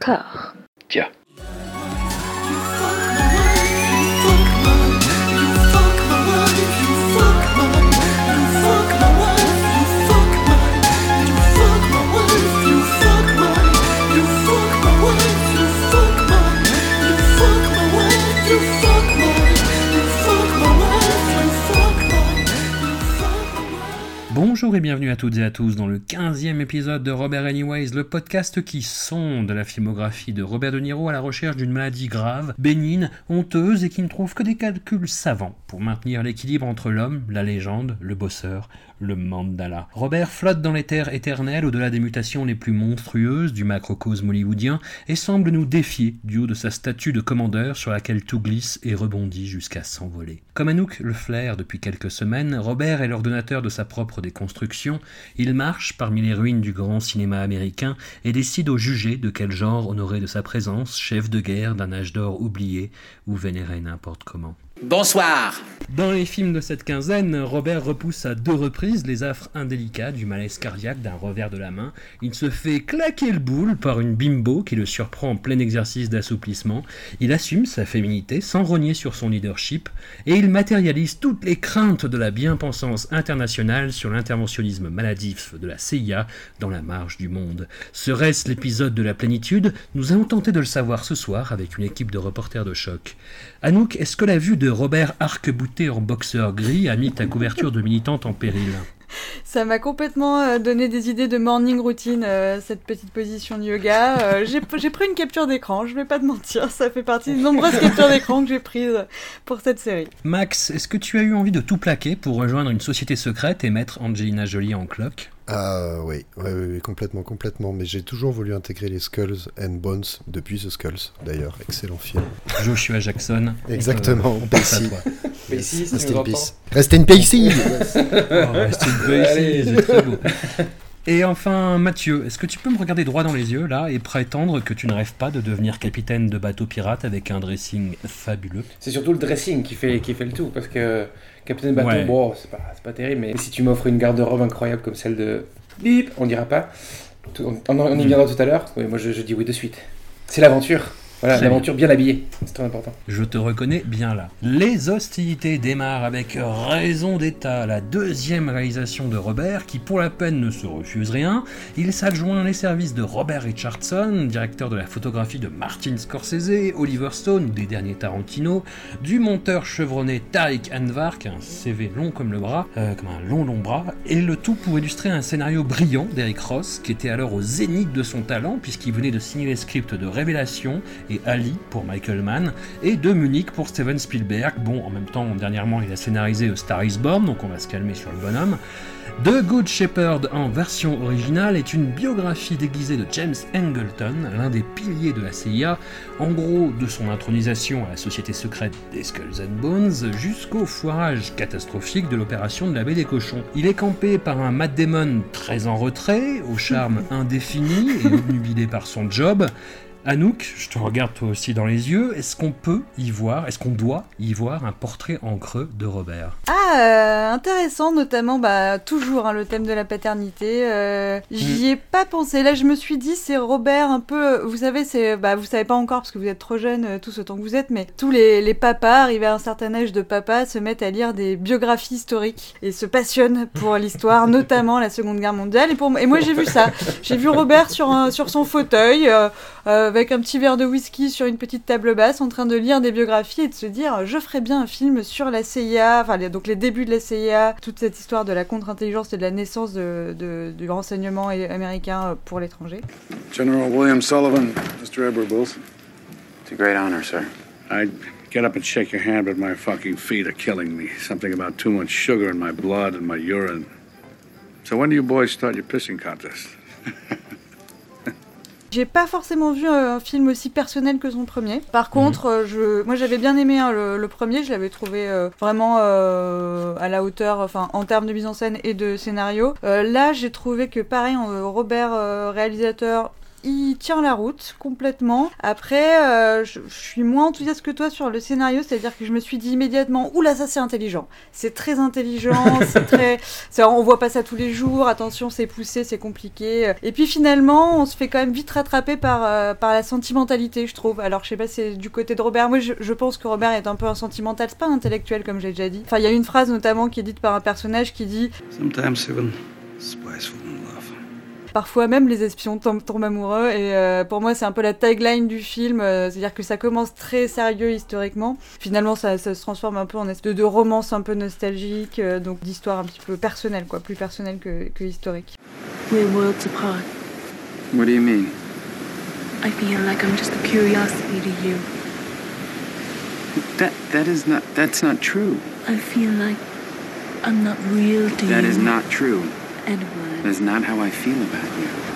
壳 Bonjour et bienvenue à toutes et à tous dans le 15e épisode de Robert Anyways, le podcast qui sonde la filmographie de Robert De Niro à la recherche d'une maladie grave, bénigne, honteuse et qui ne trouve que des calculs savants pour maintenir l'équilibre entre l'homme, la légende, le bosseur, le mandala. Robert flotte dans les terres éternelles au-delà des mutations les plus monstrueuses du macrocosme hollywoodien et semble nous défier du haut de sa statue de commandeur sur laquelle tout glisse et rebondit jusqu'à s'envoler. Comme Anouk le flaire depuis quelques semaines, Robert est l'ordonnateur de sa propre déconstruction. Il marche parmi les ruines du grand cinéma américain et décide au jugé de quel genre honorer de sa présence, chef de guerre d'un âge d'or oublié ou vénéré n'importe comment. Bonsoir Dans les films de cette quinzaine, Robert repousse à deux reprises les affres indélicats du malaise cardiaque d'un revers de la main. Il se fait claquer le boule par une bimbo qui le surprend en plein exercice d'assouplissement. Il assume sa féminité sans rogner sur son leadership et il matérialise toutes les craintes de la bien-pensance internationale sur l'interventionnisme maladif de la CIA dans la marge du monde. Serait-ce l'épisode de la plénitude? Nous allons tenter de le savoir ce soir avec une équipe de reporters de choc. Anouk, est-ce que la vue de Robert arc-bouté en boxeur gris a mis ta couverture de militante en péril Ça m'a complètement euh, donné des idées de morning routine, euh, cette petite position de yoga. Euh, j'ai pris une capture d'écran, je vais pas te mentir, ça fait partie des nombreuses captures d'écran que j'ai prises pour cette série. Max, est-ce que tu as eu envie de tout plaquer pour rejoindre une société secrète et mettre Angelina Jolie en cloque? Ah oui, oui, oui, complètement, complètement. Mais j'ai toujours voulu intégrer les Skulls and Bones depuis The Skulls, d'ailleurs. Excellent film. Joshua Jackson. Exactement. On pense à toi. Pacey, si Rest in peace. Rest in Pacey Oh, reste une peu Allez. ici, c'est très beau. Et enfin, Mathieu, est-ce que tu peux me regarder droit dans les yeux là et prétendre que tu ne rêves pas de devenir capitaine de bateau pirate avec un dressing fabuleux? C'est surtout le dressing qui fait, qui fait le tout, parce que Capitaine Bateau, Ouais. bon, c'est pas, terrible, mais si tu m'offres une garde-robe incroyable comme celle de Bip, on dira pas. On, on y viendra tout à l'heure. Oui, moi je, je dis oui de suite. C'est l'aventure. Voilà, l'aventure bien habillée. C'est très important. Je te reconnais bien là. Les hostilités démarrent avec Raison d'État, la deuxième réalisation de Robert, qui pour la peine ne se refuse rien. Il s'adjoint les services de Robert Richardson, directeur de la photographie de Martin Scorsese, Oliver Stone ou des derniers Tarantino, du monteur chevronné Tariq Anwar, qui a un CV long comme le bras, euh, comme un long long bras, et le tout pour illustrer un scénario brillant d'Eric Ross, qui était alors au zénith de son talent, puisqu'il venait de signer les scripts de Révélation et Ali pour Michael Mann, et de Munich pour Steven Spielberg. Bon, en même temps, dernièrement, il a scénarisé Star is Born, donc on va se calmer sur le bonhomme. The Good Shepherd en version originale est une biographie déguisée de James Angleton, l'un des piliers de la CIA, en gros de son intronisation à la société secrète des Skulls and Bones jusqu'au foirage catastrophique de l'opération de la baie des cochons. Il est campé par un Matt Damon très en retrait, au charme indéfini et obnubilé par son job. Anouk, je te regarde toi aussi dans les yeux, est-ce qu'on peut y voir, est-ce qu'on doit y voir un portrait en creux de Robert? Ah, euh, intéressant, notamment, bah, toujours hein, le thème de la paternité. euh, J'y ai pas pensé. Là, je me suis dit, c'est Robert un peu. Vous savez, c'est, bah, vous savez pas encore parce que vous êtes trop jeune, euh, tous autant que vous êtes, mais tous les, les papas arrivés à un certain âge de papa se mettent à lire des biographies historiques et se passionnent pour l'histoire, notamment la Seconde Guerre mondiale. Et pour et moi, j'ai vu ça. J'ai vu Robert sur un, sur son fauteuil. euh, euh, avec un petit verre de whisky sur une petite table basse, en train de lire des biographies et de se dire je ferais bien un film sur la CIA, enfin les- donc les débuts de la CIA, toute cette histoire de la contre-intelligence et de la naissance de, de- du renseignement américain euh, pour l'étranger. General William Sullivan, Mr. Eberbills. It's a great honor, sir. I'd get up and shake your hand, but my fucking feet are killing me. Something about too much sugar in my blood and my urine. So when do you boys start your pissing contest? J'ai pas forcément vu un film aussi personnel que son premier. Par contre, euh, je, moi j'avais bien aimé hein, le, le premier, je l'avais trouvé euh, vraiment euh, à la hauteur, enfin en termes de mise en scène et de scénario. Euh, là, j'ai trouvé que pareil, Robert réalisateur il tient la route complètement. Après, euh, je, je suis moins enthousiaste que toi sur le scénario, c'est-à-dire que je me suis dit immédiatement, oula, ça c'est intelligent. C'est très intelligent, c'est très. c'est- on voit pas ça tous les jours, attention, c'est poussé, c'est compliqué. Et puis finalement, on se fait quand même vite rattraper par, euh, par la sentimentalité, je trouve. Alors, je sais pas, si c'est du côté de Robert. Moi, je, je pense que Robert est un peu un sentimental, c'est pas un intellectuel, comme j'ai déjà dit. Enfin, il y a une phrase notamment qui est dite par un personnage qui dit Sometimes even. Parfois même les espions tombent, tombent amoureux et euh, pour moi c'est un peu la tagline du film, euh, c'est-à-dire que ça commence très sérieux historiquement, finalement ça, ça se transforme un peu en espèce de, de romance un peu nostalgique, euh, donc d'histoire un petit peu personnelle quoi, plus personnelle que, que historique. We're worlds apart. What do you mean? I feel like I'm just a curiosity to you. That that is not that's not true. I feel like I'm not real to That you. is not true. Edward. That's not how I feel about you.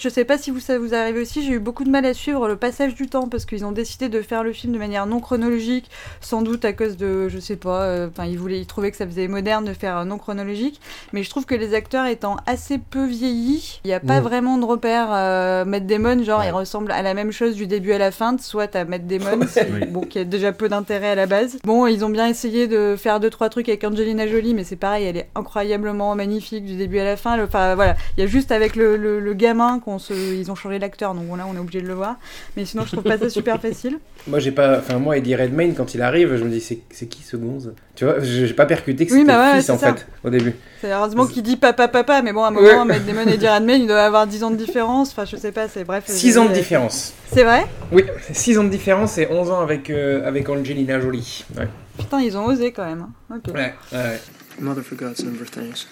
Je sais pas si vous, ça vous arrive aussi, j'ai eu beaucoup de mal à suivre le passage du temps parce qu'ils ont décidé de faire le film de manière non chronologique, sans doute à cause de, je sais pas, euh, enfin ils voulaient, ils trouvaient que ça faisait moderne de faire euh, non chronologique, mais je trouve que les acteurs étant assez peu vieillis, il n'y a pas Mm. vraiment de repère. Euh, Matt Damon, genre, Ouais. il ressemble à la même chose du début à la fin, soit à Matt Damon, Oui. bon, qui a déjà peu d'intérêt à la base. Bon, ils ont bien essayé de faire deux trois trucs avec Angelina Jolie, mais c'est pareil, elle est incroyablement magnifique du début à la fin. Enfin voilà, il y a juste avec le, le- le gamin qu'on se, ils ont changé l'acteur, donc là on est obligé de le voir. Mais sinon, je trouve pas ça super facile. Moi, j'ai pas. Enfin, moi, Eddie Redmayne, quand il arrive, je me dis, c'est qui ce gonze? Tu vois, j'ai pas percuté que Oui, c'était bah ouais, fils, c'est en ça. fait, au début. C'est heureusement qu'il dit papa papa, mais bon, à un moment, Ouais. Matt Damon et Eddie Redmayne, ils doivent avoir 10 ans de différence. Enfin, je sais pas, c'est bref. 6 ans de différence. C'est vrai? Oui, 6 ans de différence et 11 ans avec, euh, avec Angelina Jolie. Ouais. Putain, ils ont osé quand même. hein. Ok. Ouais, ouais. Mother forgot some of her things.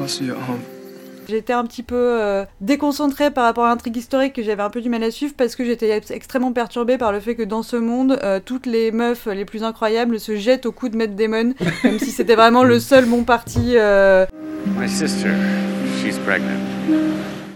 I'll see you at home. J'étais un petit peu euh, déconcentrée par rapport à l'intrigue historique que j'avais un peu du mal à suivre parce que j'étais ex- extrêmement perturbée par le fait que dans ce monde, euh, toutes les meufs les plus incroyables se jettent au cou de Matt Damon, comme si c'était vraiment le seul bon parti. euh, My sister, she's pregnant.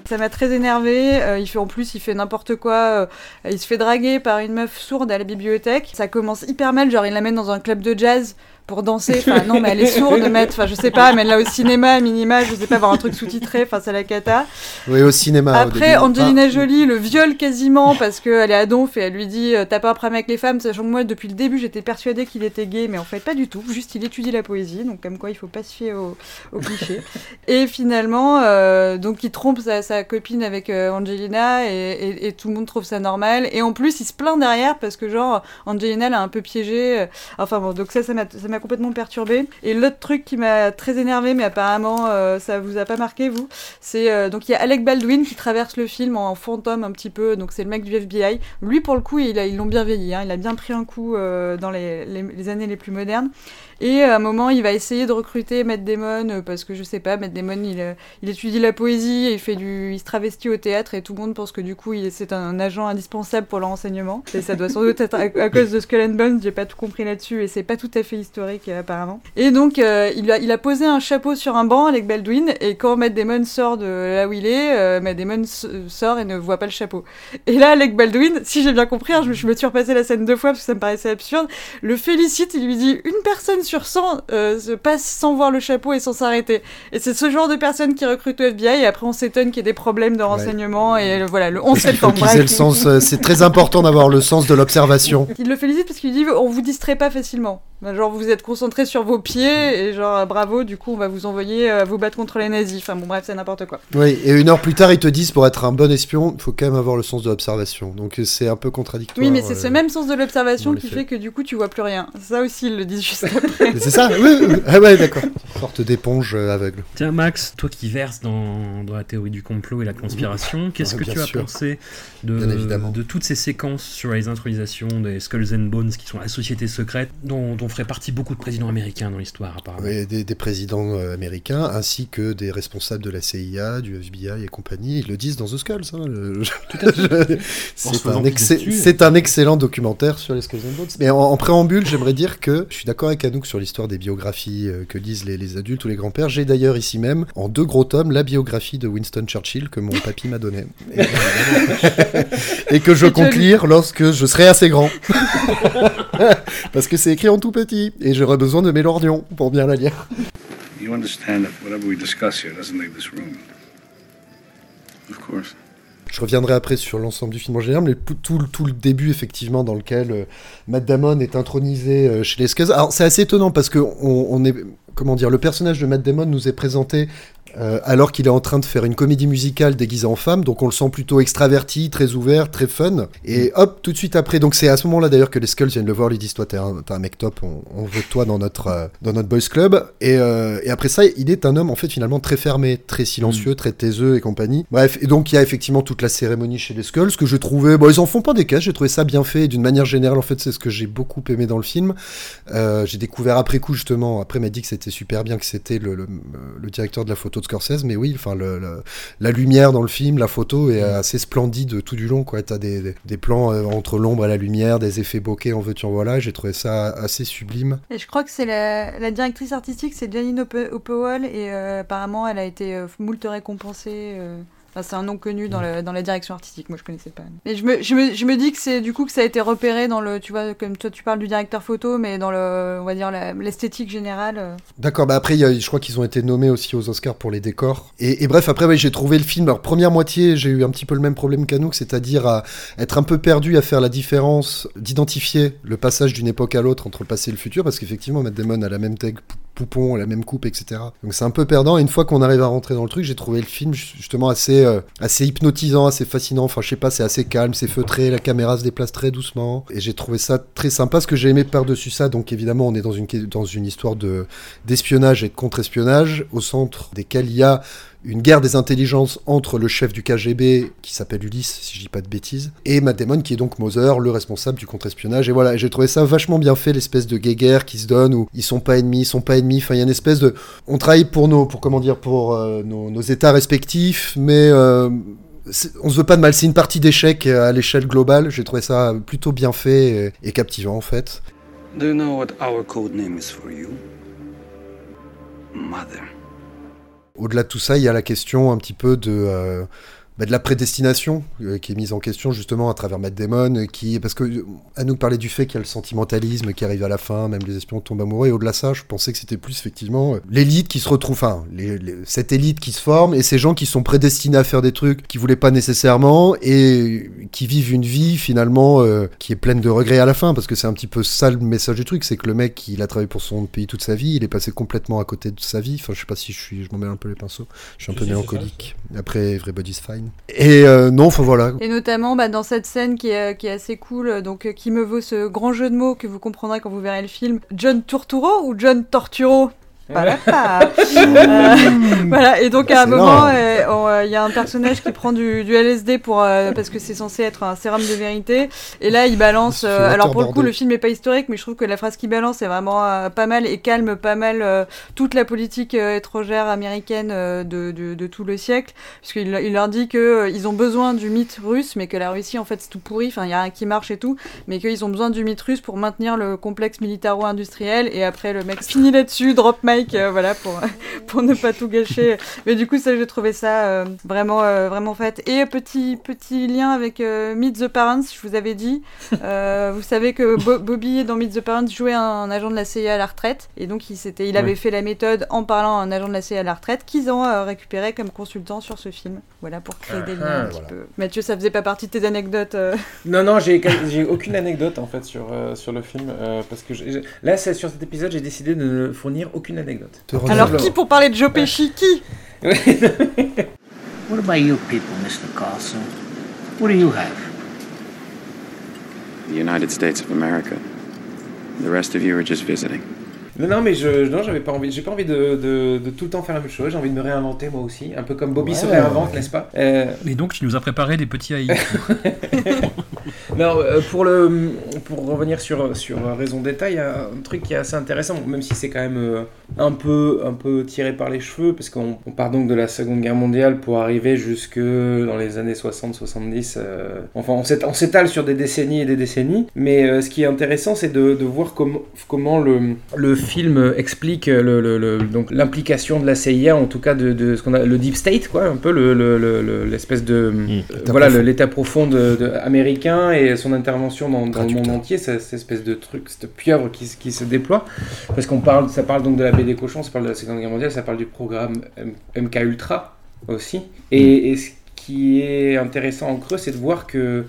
Ça m'a très énervé. il fait en plus, il fait n'importe quoi. euh, il se fait draguer par une meuf sourde à la bibliothèque. Ça commence hyper mal. Genre, il l'amène dans un club de jazz pour danser. Enfin, non, mais elle est sourde, mettre. Enfin, je sais pas, amène-la au cinéma, à minima. Je sais pas, voir un truc sous-titré. Enfin, c'est la cata. Oui, au cinéma. au Après, début. Angelina Ah, Jolie le viole quasiment parce qu'elle est à donf et elle lui dit euh, T'as pas un problème avec les femmes Sachant que moi, depuis le début, j'étais persuadée qu'il était gay, mais en fait, pas du tout. Juste, il étudie la poésie, donc comme quoi, il faut pas se fier aux au clichés. et finalement, euh, donc, il trompe sa, sa copine avec euh, Angelina et, et- et tout le monde trouve ça normal. Et en plus, il se plaint derrière parce que, genre, Angelina l'a un peu piégé. euh, Enfin bon, donc ça, ça m'a ça complètement perturbée. Et l'autre truc qui m'a très énervé, mais apparemment, euh, ça vous a pas marqué, vous, c'est euh, donc il y a Alec Baldwin qui traverse le film en fantôme un petit peu, donc c'est le mec du FBI. Lui pour le coup il a- ils l'ont bien vieilli, hein, il a bien pris un coup euh, dans les années les plus modernes. Et à un moment il va essayer de recruter Matt Damon euh, parce que je sais pas, Matt Damon il, euh, étudie la poésie, et il fait du, il se travestit au théâtre et tout le monde pense que du coup c'est un agent indispensable pour leur enseignement. Et ça doit sans doute être à, cause de Skull and Bones, j'ai pas tout compris là-dessus et c'est pas tout à fait historique euh, apparemment. Et donc il, a, posé un chapeau sur un banc avec Baldwin et quand Matt Damon sort de là où il est, euh, Damon sort et ne voit pas le chapeau. Et là Alec Baldwin, si j'ai bien compris, hein, je, je me suis repassé la scène deux fois parce que ça me paraissait absurde, le félicite, il lui dit une personne sur 100 euh, se passe sans voir le chapeau et sans s'arrêter. Et c'est ce genre de personne qui recrute au FBI et après on s'étonne qu'il y ait des problèmes de renseignement et euh, voilà, le 11 Parce qu'il faut septembre. le sens. euh, C'est très important d'avoir le sens de l'observation. Il le félicite parce qu'il dit on vous distrait pas facilement. Ben, Genre vous êtes concentré sur vos pieds et genre bravo, du coup on va vous envoyer euh, vous battre contre les nazis. Enfin bon bref c'est n'importe quoi. Oui, et une heure plus tard, ils te disent pour être un bon espion, il faut quand même avoir le sens de l'observation. Donc euh, c'est un peu contradictoire. Oui mais c'est euh, ce même sens de l'observation qui fait que du coup tu vois plus rien. Ça aussi ils le disent juste après. C'est ça Oui, oui. Ah ouais, d'accord. Sorte d'éponge euh, aveugle. Tiens, Max, toi qui verses dans, dans la théorie du complot et la conspiration, qu'est-ce Ah, que tu as sûr. pensé de, de toutes ces séquences sur les intronisations des Skulls and Bones qui sont la société secrète dont, dont ferait partie beaucoup de présidents américains dans l'histoire apparemment? Oui, des, des présidents euh, américains ainsi que des responsables de la CIA, du FBI et compagnie. Ils le disent dans The Skulls. hein, le- c'est un, ex- excellent documentaire sur les Skulls and Bones. Mais en, en préambule, j'aimerais dire que je suis d'accord avec Anouk sur l'histoire des biographies euh, que lisent les, les adultes ou les grands-pères. J'ai d'ailleurs ici même, en deux gros tomes, la biographie de Winston Churchill que mon papy m'a donnée. Et, et que je compte lire lorsque je serai assez grand. Parce que c'est écrit en tout petit. Et j'aurai besoin de mes lorgnons pour bien la lire. You understand that whatever we discuss here doesn't leave this room. Of course. Je reviendrai après sur l'ensemble du film en général, mais tout, le- début, effectivement, dans lequel euh, Matt Damon est intronisé euh, chez les Scuzz. Alors, c'est assez étonnant parce que est. Comment dire Le personnage de Matt Damon nous est présenté euh, alors qu'il est en train de faire une comédie musicale déguisée en femme, donc on le sent plutôt extraverti, très ouvert, très fun. Et hop, tout de suite après, donc c'est à ce moment-là d'ailleurs que les Skulls viennent le voir, lui disent Toi, t'es un, mec top, on, on veut toi dans notre, euh, dans notre boys club. Et, euh, et après ça, il est un homme en fait finalement très fermé, très silencieux, très taiseux et compagnie. Bref, et donc il y a effectivement toute la cérémonie chez les Skulls que je trouvais. Bon, ils en font pas des caisses, j'ai trouvé ça bien fait. D'une manière générale, en fait, c'est ce que j'ai beaucoup aimé dans le film. Euh, j'ai découvert après coup justement, après m'a dit que c'était super bien, que c'était le, le, le directeur de la photo de Scorsese, mais oui, enfin le, le- la lumière dans le film, la photo est assez splendide tout du long, quoi. T'as des, des, des plans euh, entre l'ombre et la lumière, des effets bokeh en veux-tu en voilà, j'ai trouvé ça assez sublime. Et je crois que c'est la, la directrice artistique, c'est Janine Opewell, et euh, apparemment elle a été euh, moult récompensée. euh. Enfin, c'est un nom connu dans, le- dans la direction artistique, moi je connaissais pas. Mais je me, je me, je me dis que c'est du coup que ça a été repéré dans le, tu vois, comme toi tu parles du directeur photo, mais dans le, on va dire l'esthétique générale. euh. D'accord, bah après, y a- je crois qu'ils ont été nommés aussi aux Oscars pour les décors. Et, et bref, après, ouais, j'ai trouvé le film. Alors, première moitié, j'ai eu un petit peu le même problème qu'Anouk, c'est-à-dire à être un peu perdu à faire la différence, d'identifier le passage d'une époque à l'autre entre le passé et le futur, parce qu'effectivement, Matt Damon a la même tag pou- poupon, la même coupe, etc. Donc c'est un peu perdant. Et une fois qu'on arrive à rentrer dans le truc, j'ai trouvé le film ju- justement assez, euh, assez hypnotisant, assez fascinant. Enfin, je sais pas, c'est assez calme, c'est feutré, la caméra se déplace très doucement. Et j'ai trouvé ça très sympa. Ce que j'ai aimé par-dessus ça, donc évidemment, on est dans une, dans une histoire de d'espionnage et de contre-espionnage, au centre desquels il y a une guerre des intelligences entre le chef du KGB, qui s'appelle Ulysse, si je dis pas de bêtises, et Matt Damon, qui est donc Moser, le responsable du contre-espionnage. Et voilà, j'ai trouvé ça vachement bien fait, l'espèce de guéguerre qui se donne, où ils sont pas ennemis, ils sont pas ennemis. Enfin, il y a une espèce de... On travaille pour nos, pour comment dire, pour euh, nos, nos états respectifs, mais... euh, on se veut pas de mal, c'est une partie d'échec à l'échelle globale. J'ai trouvé ça plutôt bien fait et, et captivant en fait. Do you know what our code name is for you? Mother. Au-delà de tout ça, il y a la question un petit peu de, euh, bah, de la prédestination euh, qui est mise en question justement à travers Matt Damon, euh, qui parce que euh, à nous parler du fait qu'il y a le sentimentalisme qui arrive à la fin, même les espions tombent amoureux. Et au-delà de ça, je pensais que c'était plus effectivement l'élite qui se retrouve, enfin les- les- cette élite qui se forme et ces gens qui sont prédestinés à faire des trucs qu'ils voulaient pas nécessairement et qui vivent une vie finalement euh, qui est pleine de regrets à la fin parce que c'est un petit peu ça le message du truc, c'est que le mec il a travaillé pour son pays toute sa vie, il est passé complètement à côté de sa vie. Enfin, je sais pas si je suis, je m'en mêle un peu les pinceaux. Je suis un peu mélancolique. Après, Everybody's Fine. Et euh, non, enfin voilà. Et notamment bah, dans cette scène qui est, assez cool, euh, donc euh, qui me vaut ce grand jeu de mots que vous comprendrez quand vous verrez le film. John Turturro ou John Torturo? Euh, voilà. Et donc à un moment, euh, euh, il y a un personnage qui prend du, du LSD pour euh, parce que c'est censé être un sérum de vérité. Et là, il balance. euh, alors pour le coup, le film est pas historique, mais je trouve que la phrase qu'il balance est vraiment pas mal et calme pas mal toute la politique étrangère américaine de, de, de tout le siècle, puisqu'il il leur dit euh, ils ont besoin du mythe russe, mais que la Russie en fait c'est tout pourri. Enfin, il y a rien qui marche et tout, mais qu'ils ont besoin du mythe russe pour maintenir le complexe militaro-industriel. Et après, le mec finit là-dessus, drop mic, euh, voilà pour pour ne pas tout gâcher. Mais du coup, ça, j'ai trouvé ça euh, vraiment, euh, vraiment fait. Et petit, petit lien avec Meet the Parents, je vous avais dit. Vous savez que Bo- Bobby, dans Meet the Parents, jouait un, agent de la CIA à la retraite. Et donc, il, il avait Ouais. fait la méthode en parlant à un agent de la CIA à la retraite qu'ils ont récupéré comme consultant sur ce film. Voilà, pour créer des Ah, liens un voilà. petit peu. Mathieu, ça faisait pas partie de tes anecdotes euh? Non, non, j'ai aucune anecdote en fait sur, euh, sur le film. euh, parce que là, sur cet épisode, j'ai décidé de ne fournir aucune anecdote. Alors, qui pour parler de Joe Pesci Qui? What about you people, Mr. Carlson? What do you have? The United States of America. The rest of you are just visiting. Non, non, mais je, non, j'avais pas envie, j'ai pas envie de, de, de tout le temps faire la même chose. J'ai envie de me réinventer moi aussi, un peu comme Bobby se Ouais. réinvente, n'est-ce pas? Euh, Et donc, tu nous as préparé des petits haïkus. Non, euh, pour, le, pour revenir sur, sur Raison d'État, il y a un truc qui est assez intéressant, même si c'est quand même euh, un, peu, un peu tiré par les cheveux, parce qu'on on part donc de la Seconde Guerre mondiale pour arriver jusque dans les années 60-70. euh, enfin, on s'ét- on s'étale sur des décennies et des décennies, mais euh, ce qui est intéressant, c'est de, de voir comment, comment le, le film explique le, le- le- donc l'implication de la CIA, en tout cas de, de ce qu'on a le deep state, quoi, un peu le- le- le- le- l'espèce de euh, L'état voilà l'état profond de, de- américain et son intervention dans, dans le monde entier, cette, cette espèce de truc, cette pieuvre qui, se- qui se déploie, parce qu'on parle, ça parle donc de la baie des cochons, ça parle de la Seconde Guerre mondiale, ça parle du programme MK Ultra aussi, et, et ce qui est intéressant en creux, c'est de voir que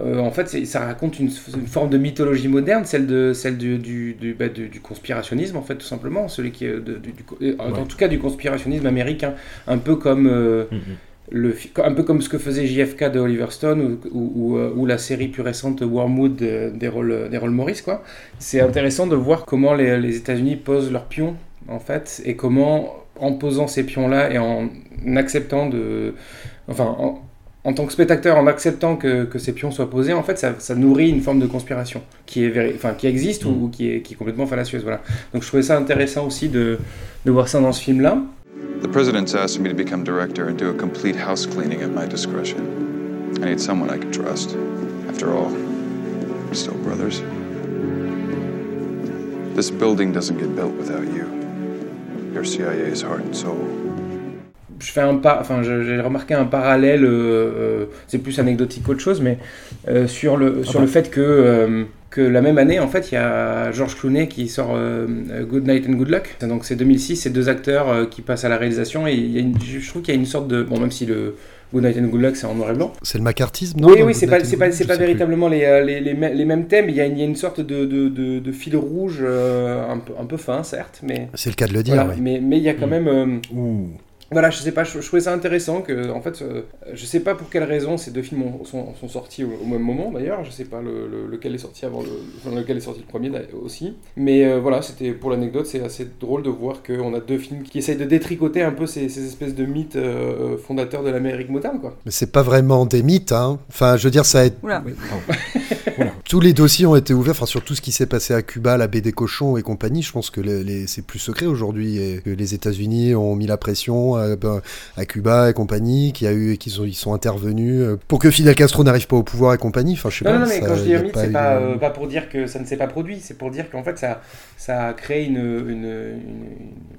euh, en fait, ça raconte une, une forme de mythologie moderne, celle, de, celle du, du, du, bah, du- conspirationnisme, en fait, tout simplement. Celui qui de- euh, en tout cas, du conspirationnisme américain. Un peu comme. euh, Mhm. le, un peu comme ce que faisait JFK de Oliver Stone ou, ou, ou, ou la série plus récente Wormwood de- d'Errol d'Errol Morris. quoi. C'est intéressant de voir comment les, les États-Unis posent leurs pions, en fait, et comment, en posant ces pions-là et en acceptant de. Enfin, en, en tant que spectateur, en acceptant que, que ces pions soient posés, en fait, ça, ça nourrit une forme de conspiration qui, est véri- enfin, qui existe ou, Mm. ou qui, est, qui est complètement fallacieuse. Voilà. Donc je trouvais ça intéressant aussi de, de voir ça dans ce film-là. The president's asked me to become director and do a complete house cleaning at my discretion. I need someone I can trust. After all, we're still brothers. This building doesn't get built without you. Your CIA's heart and soul. Je fais un pas, enfin j'ai remarqué un parallèle, euh, euh, c'est plus anecdotique qu'autre chose, mais euh, sur le sur le fait que euh, que la même année en fait il y a George Clooney qui sort Good Night and Good Luck. Donc c'est 2006, c'est deux acteurs qui passent à la réalisation et il y a une- je trouve qu'il y a une sorte de bon même si le Good Night and Good Luck c'est en noir et blanc. C'est le macartisme, non Oui, oui, c'est pas, pas, pas véritablement les, les, les, les mêmes thèmes, il y a une, il y a une sorte de, de, de, de fil rouge euh, un, peu, un peu fin, certes, mais, C'est le cas de le dire, voilà, oui. mais, mais il y a quand Mm. même... euh, Ouh. Voilà, je sais pas, je, je trouvais ça intéressant que, en fait, euh, je sais pas pour quelle raison ces deux films ont- sont, sont sortis au, au même moment d'ailleurs, je sais pas le, le- lequel est sorti avant le, enfin, lequel est sorti le premier aussi, mais euh, voilà, c'était pour l'anecdote, c'est assez drôle de voir qu'on a deux films qui essayent de détricoter un peu ces, ces espèces de mythes euh, fondateurs de l'Amérique moderne, quoi. Mais c'est pas vraiment des mythes, hein. Enfin, je veux dire, ça a été- Oula. Oui, tous les dossiers ont été ouverts, enfin sur tout ce qui s'est passé à Cuba, la baie des cochons et compagnie. Je pense que les, les- c'est plus secret aujourd'hui et que les États-Unis ont mis la pression à, à Cuba et compagnie, qu'il y a eu, qu'ils ont, ils sont intervenus euh, pour que Fidel Castro n'arrive pas au pouvoir et compagnie. Enfin, je sais Non, pas. non, mais ça- quand je dis mythe, pas c'est pas, euh, pas pour dire que ça ne s'est pas produit, c'est pour dire qu'en fait ça, ça a créé une, une,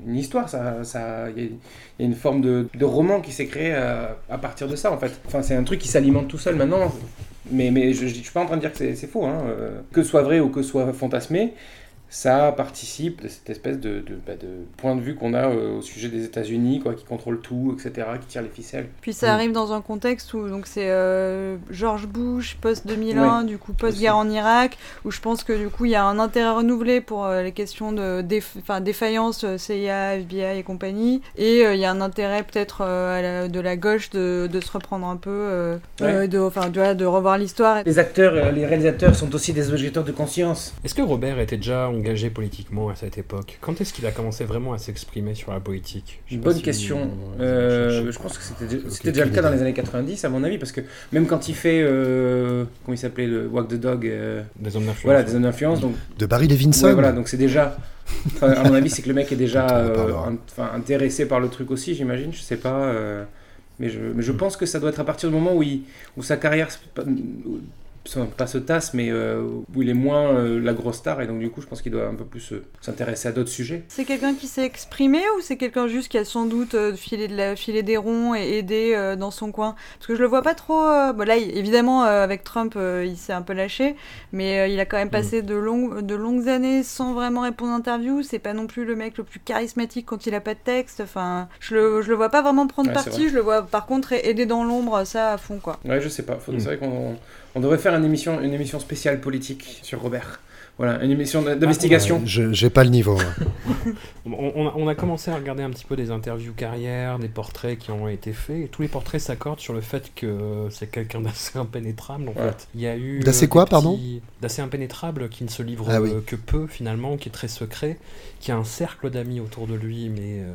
une- histoire, ça, ça, il y, a- il y a une forme de, de roman qui s'est créé à, à partir de ça en fait. Enfin, c'est un truc qui s'alimente tout seul maintenant, mais, mais je, je suis pas en train de dire que c'est- faux, hein. euh, que ce soit vrai ou que ce soit fantasmé. Ça participe de cette espèce de, de, bah, de point de vue qu'on a euh, au sujet des États-Unis, quoi, qui contrôlent tout, etc., qui tirent les ficelles. Puis ça Mm. arrive dans un contexte où donc c'est euh, George Bush post 2001, Ouais, du coup post guerre en Irak, où je pense que du coup il y a un intérêt renouvelé pour euh, les questions de déf- défaillance CIA, FBI et compagnie, et euh, il y a un intérêt peut-être euh, à la- de la gauche de, de se reprendre un peu, euh, Ouais. euh, de, enfin revoir l'histoire. Les acteurs, les réalisateurs sont aussi des objecteurs de conscience. Est-ce que Robert était déjà engagé politiquement à cette époque Quand est-ce qu'il a commencé vraiment à s'exprimer sur la politique? Une bonne si question. vous- Euh, cherchez. je pense que c'était déjà, le cas dans les années 90, à mon avis, parce que même quand il fait. euh, comment il s'appelait le Walk the Dog euh, Des hommes d'influence. Voilà, des hommes d'influence. Donc, De Barry Levinson. ouais, voilà, donc c'est déjà. enfin, à mon avis, c'est que le mec est déjà euh, enfin, intéressé par le truc aussi, j'imagine. Je sais pas. euh, mais je, mais je pense que ça doit être à partir du moment où, il, où sa carrière. Pas- se tasse, mais euh, où il est moins euh, la grosse star, et donc du coup, je pense qu'il doit un peu plus euh, s'intéresser à d'autres sujets. C'est quelqu'un qui s'est exprimé ou c'est quelqu'un juste qui a sans doute euh, filé, de la, filé des ronds et aidé euh, dans son coin? Parce que je le vois pas trop. euh, bon, là, évidemment, euh, avec Trump, euh, il s'est un peu lâché, mais euh, il a quand même passé de, longues de longues années sans vraiment répondre à interview. C'est pas non plus le mec le plus charismatique quand il a pas de texte. Enfin, je le, je le vois pas vraiment prendre Ouais, parti. vrai. Je le vois par contre aider dans l'ombre, ça à fond quoi. Ouais, je sais pas. Faut- Mm. C'est vrai qu'on on devrait faire une émission, spéciale politique sur Robert. Voilà, une émission d'investigation. Je- J'ai pas le niveau. On, on a, on a commencé à regarder un petit peu des interviews carrière, des portraits qui ont été faits, et tous les portraits s'accordent sur le fait que c'est quelqu'un d'assez impénétrable en Ouais. fait. Il y a eu D'assez euh, quoi, des pardon D'assez impénétrable, qui ne se livre Ah oui. euh, que peu finalement, qui est très secret, qui a un cercle d'amis autour de lui, mais euh,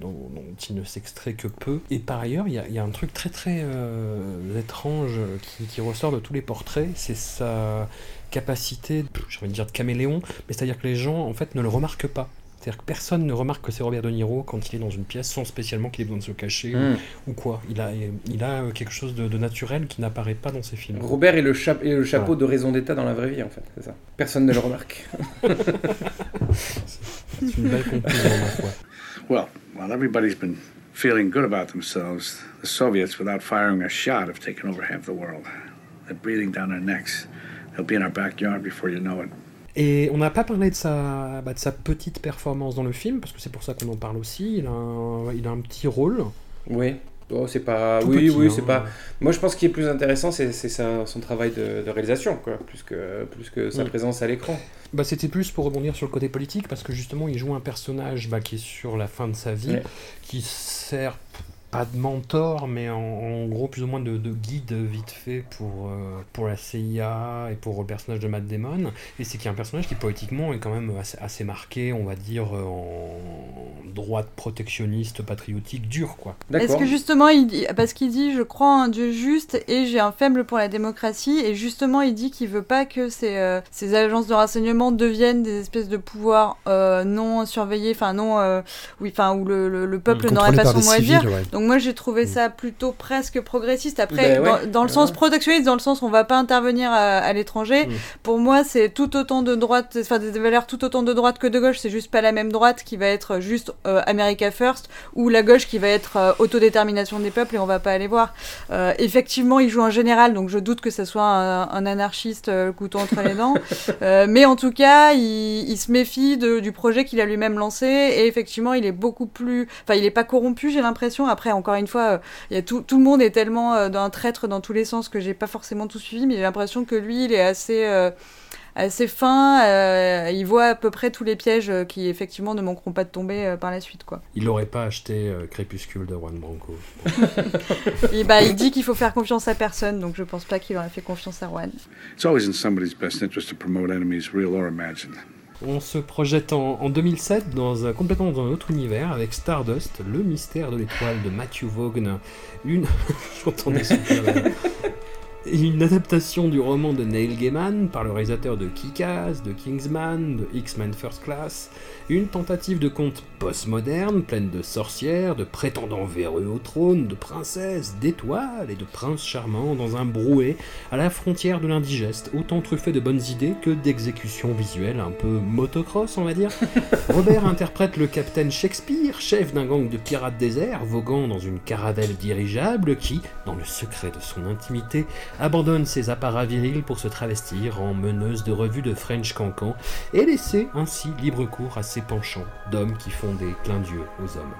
dont, dont il ne s'extrait que peu. Et par ailleurs, il y a, il y a un truc très très euh, étrange qui, qui ressort de tous les portraits, c'est sa capacité, j'ai envie de dire de caméléon, mais c'est-à-dire que les gens en fait ne le remarquent pas. C'est-à-dire que personne ne remarque que c'est Robert De Niro quand il est dans une pièce sans spécialement qu'il ait besoin de se cacher ou- Mm. ou, quoi. Il a, il a euh, quelque chose de, de naturel qui n'apparaît pas dans ses films. Robert est le, cha- est le chapeau de raison d'État dans la vraie vie, en fait. C'est ça. Personne ne le remarque. C'est une belle conclusion, ma foi. Well, while everybody's been feeling good about themselves, the Soviets, without firing a shot, have taken over half the world. They're breathing down our necks. They'll be in our backyard before you know it. Et on n'a pas parlé de sa, bah, de sa petite performance dans le film, parce que c'est pour ça qu'on en parle aussi. Il a un, il a un petit rôle. Oui. Oh, c'est pas. Tout oui, petit, oui, hein. c'est pas. Moi, je pense qu'il est plus intéressant, c'est c'est sa- son travail de, de réalisation, quoi, plus que, plus que sa Mm. présence à l'écran. Bah, c'était plus pour rebondir sur le côté politique, parce que justement, il joue un personnage bah, qui est sur la fin de sa vie, Ouais. qui sert pas de mentor, mais en, en gros plus ou moins de, de guide vite fait pour, euh, pour la CIA et pour le personnage de Matt Damon. Et c'est qu'il y a un personnage qui politiquement est quand même assez, assez marqué, on va dire, euh, en droite protectionniste, patriotique, dur, quoi. Est-ce que justement, il dit, parce qu'il dit je crois en un Dieu juste et j'ai un faible pour la démocratie, et justement il dit qu'il veut pas que ces, euh, ces agences de renseignement deviennent des espèces de pouvoirs euh, non surveillés, enfin non, euh, oui, enfin où le, le, le peuple n'aurait pas son mot à dire. ouais. Donc moi j'ai trouvé ça plutôt presque progressiste. Après, Ben ouais. dans, dans le sens ouais. protectionniste, dans le sens on va pas intervenir à, à l'étranger. Mm. Pour moi, c'est tout autant de droite, enfin des valeurs tout autant de droite que de gauche. C'est juste pas la même droite qui va être juste euh, America First ou la gauche qui va être euh, autodétermination des peuples et on va pas aller voir. Euh, effectivement, il joue un général, donc je doute que ça soit un, un anarchiste euh, le couteau entre les dents. Euh, mais en tout cas, il, il se méfie de- du projet qu'il a lui-même lancé et effectivement, il est beaucoup plus, enfin, il est pas corrompu, j'ai l'impression. Après, encore une fois, euh, il y a tout, tout le monde est tellement euh, d'un traître dans tous les sens que j'ai pas forcément tout suivi, mais j'ai l'impression que lui, il est assez euh, assez fin, euh, il voit à peu près tous les pièges euh, qui effectivement ne manqueront pas de tomber euh, par la suite quoi. Il n'aurait pas acheté euh, Crépuscule de Juan Branco. Et bah il dit qu'il faut faire confiance à personne, donc je pense pas qu'il aurait fait confiance à Juan. It's always in somebody's best interest to promote enemies, real or imagined. On se projette en, en 2007 dans un, complètement dans un autre univers avec Stardust, le mystère de l'étoile de Matthew Vaughn, une une adaptation du roman de Neil Gaiman par le réalisateur de Kick-Ass, de Kingsman, de X-Men First Class, une tentative de conte postmoderne pleine de sorcières, de prétendants véreux au trône, de princesses, d'étoiles et de princes charmants dans un brouet à la frontière de l'indigeste, autant truffé de bonnes idées que d'exécutions visuelles un peu motocross, on va dire. Robert interprète le capitaine Shakespeare, chef d'un gang de pirates déserts, voguant dans une caravelle dirigeable qui, dans le secret de son intimité, abandonne ses apparats virils pour se travestir en meneuse de revue de French Cancan et laisser ainsi libre cours à ses penchants d'hommes qui font des clins d'yeux aux hommes.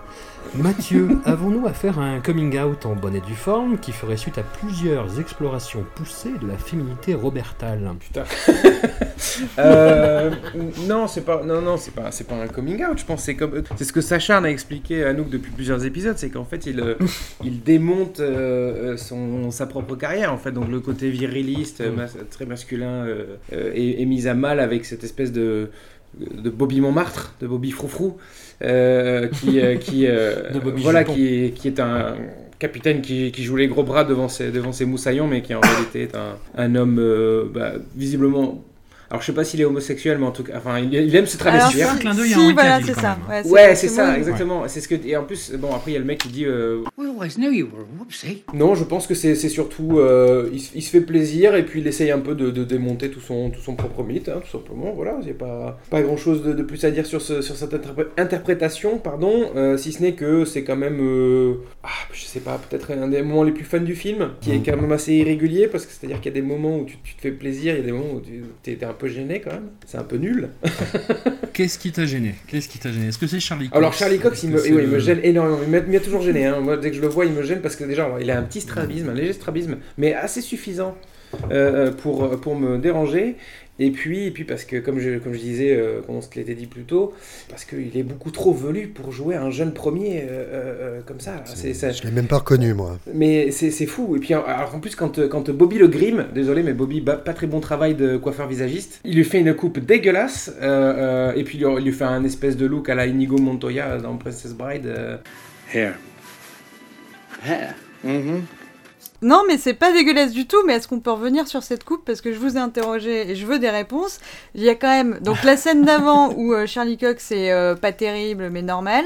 Mathieu, avons-nous affaire à un coming out en bonne et due forme qui ferait suite à plusieurs explorations poussées de la féminité robertale? Putain. Euh, non, c'est pas, non, non, c'est pas, c'est pas un coming out. Je pense c'est comme, c'est ce que Sacha a expliqué à nous depuis plusieurs épisodes, c'est qu'en fait il, euh, il démonte euh, euh, son, sa propre carrière en fait. Donc le côté viriliste, euh, mas- très masculin, euh, euh, est, est mis à mal avec cette espèce de de Bobby Montmartre, de Bobby Froufrou, euh, qui, euh, qui, euh, voilà, qui est, qui est un capitaine qui, qui joue les gros bras devant ses, devant ses moussaillons, mais qui en réalité est un, un homme bah, visiblement. Alors je sais pas s'il est homosexuel, mais en tout cas, enfin, il, il aime se travestir. Alors, un clin d'œil à si, voilà, c'est ça. même. Ouais, Ouais, c'est exactement- ça, exactement. C'est ce que et en plus, bon après il y a le mec qui dit. euh, We always knew you were a whoopsie. Non, je pense que c'est c'est surtout. euh, il, se- il se fait plaisir et puis il essaye un peu de, de démonter tout son, tout son propre mythe, hein, tout simplement. Voilà, il n'y a pas, pas grand chose de, de plus à dire sur, ce, sur cette interpré- interprétation, pardon, euh, si ce n'est que c'est quand même. euh, ah, je sais pas, peut-être un des moments les plus fun du film, qui est quand même assez irrégulier parce que c'est-à-dire qu'il y a des moments où tu, tu te fais plaisir, il y a des moments où tu es, un peu gêné quand même. C'est un peu nul. Qu'est-ce qui t'a gêné? Qu'est-ce qui t'a gêné? Est-ce que c'est Charlie Cox Alors Charlie Cox, il me, oui, il le- me gêne énormément. Il m'a- toujours gêné. hein. Moi, dès que je le vois, il me gêne parce que déjà, il a un petit strabisme, un léger strabisme, mais assez suffisant euh, pour, pour me déranger. Et puis, et puis parce que, comme je, comme je disais, euh, comme on se l'était dit plus tôt, parce qu'il est beaucoup trop velu pour jouer un jeune premier euh, euh, euh, comme ça. C'est, ça- Je l'ai même pas reconnu, moi. mais c'est c'est fou. Et puis, alors, en plus, quand, quand Bobby le grime, désolé, mais Bobby, pas très bon travail de coiffeur visagiste, il lui fait une coupe dégueulasse, euh, euh, et puis il lui, fait un espèce de look à la Inigo Montoya dans Princess Bride. euh. Hair. Hair. Mm-hmm. Non, mais c'est pas dégueulasse du tout. Mais est-ce qu'on peut revenir sur cette coupe? Parce que je vous ai interrogé et je veux des réponses. Il y a quand même donc la scène d'avant où euh, Charlie Cox est euh, pas terrible mais normal.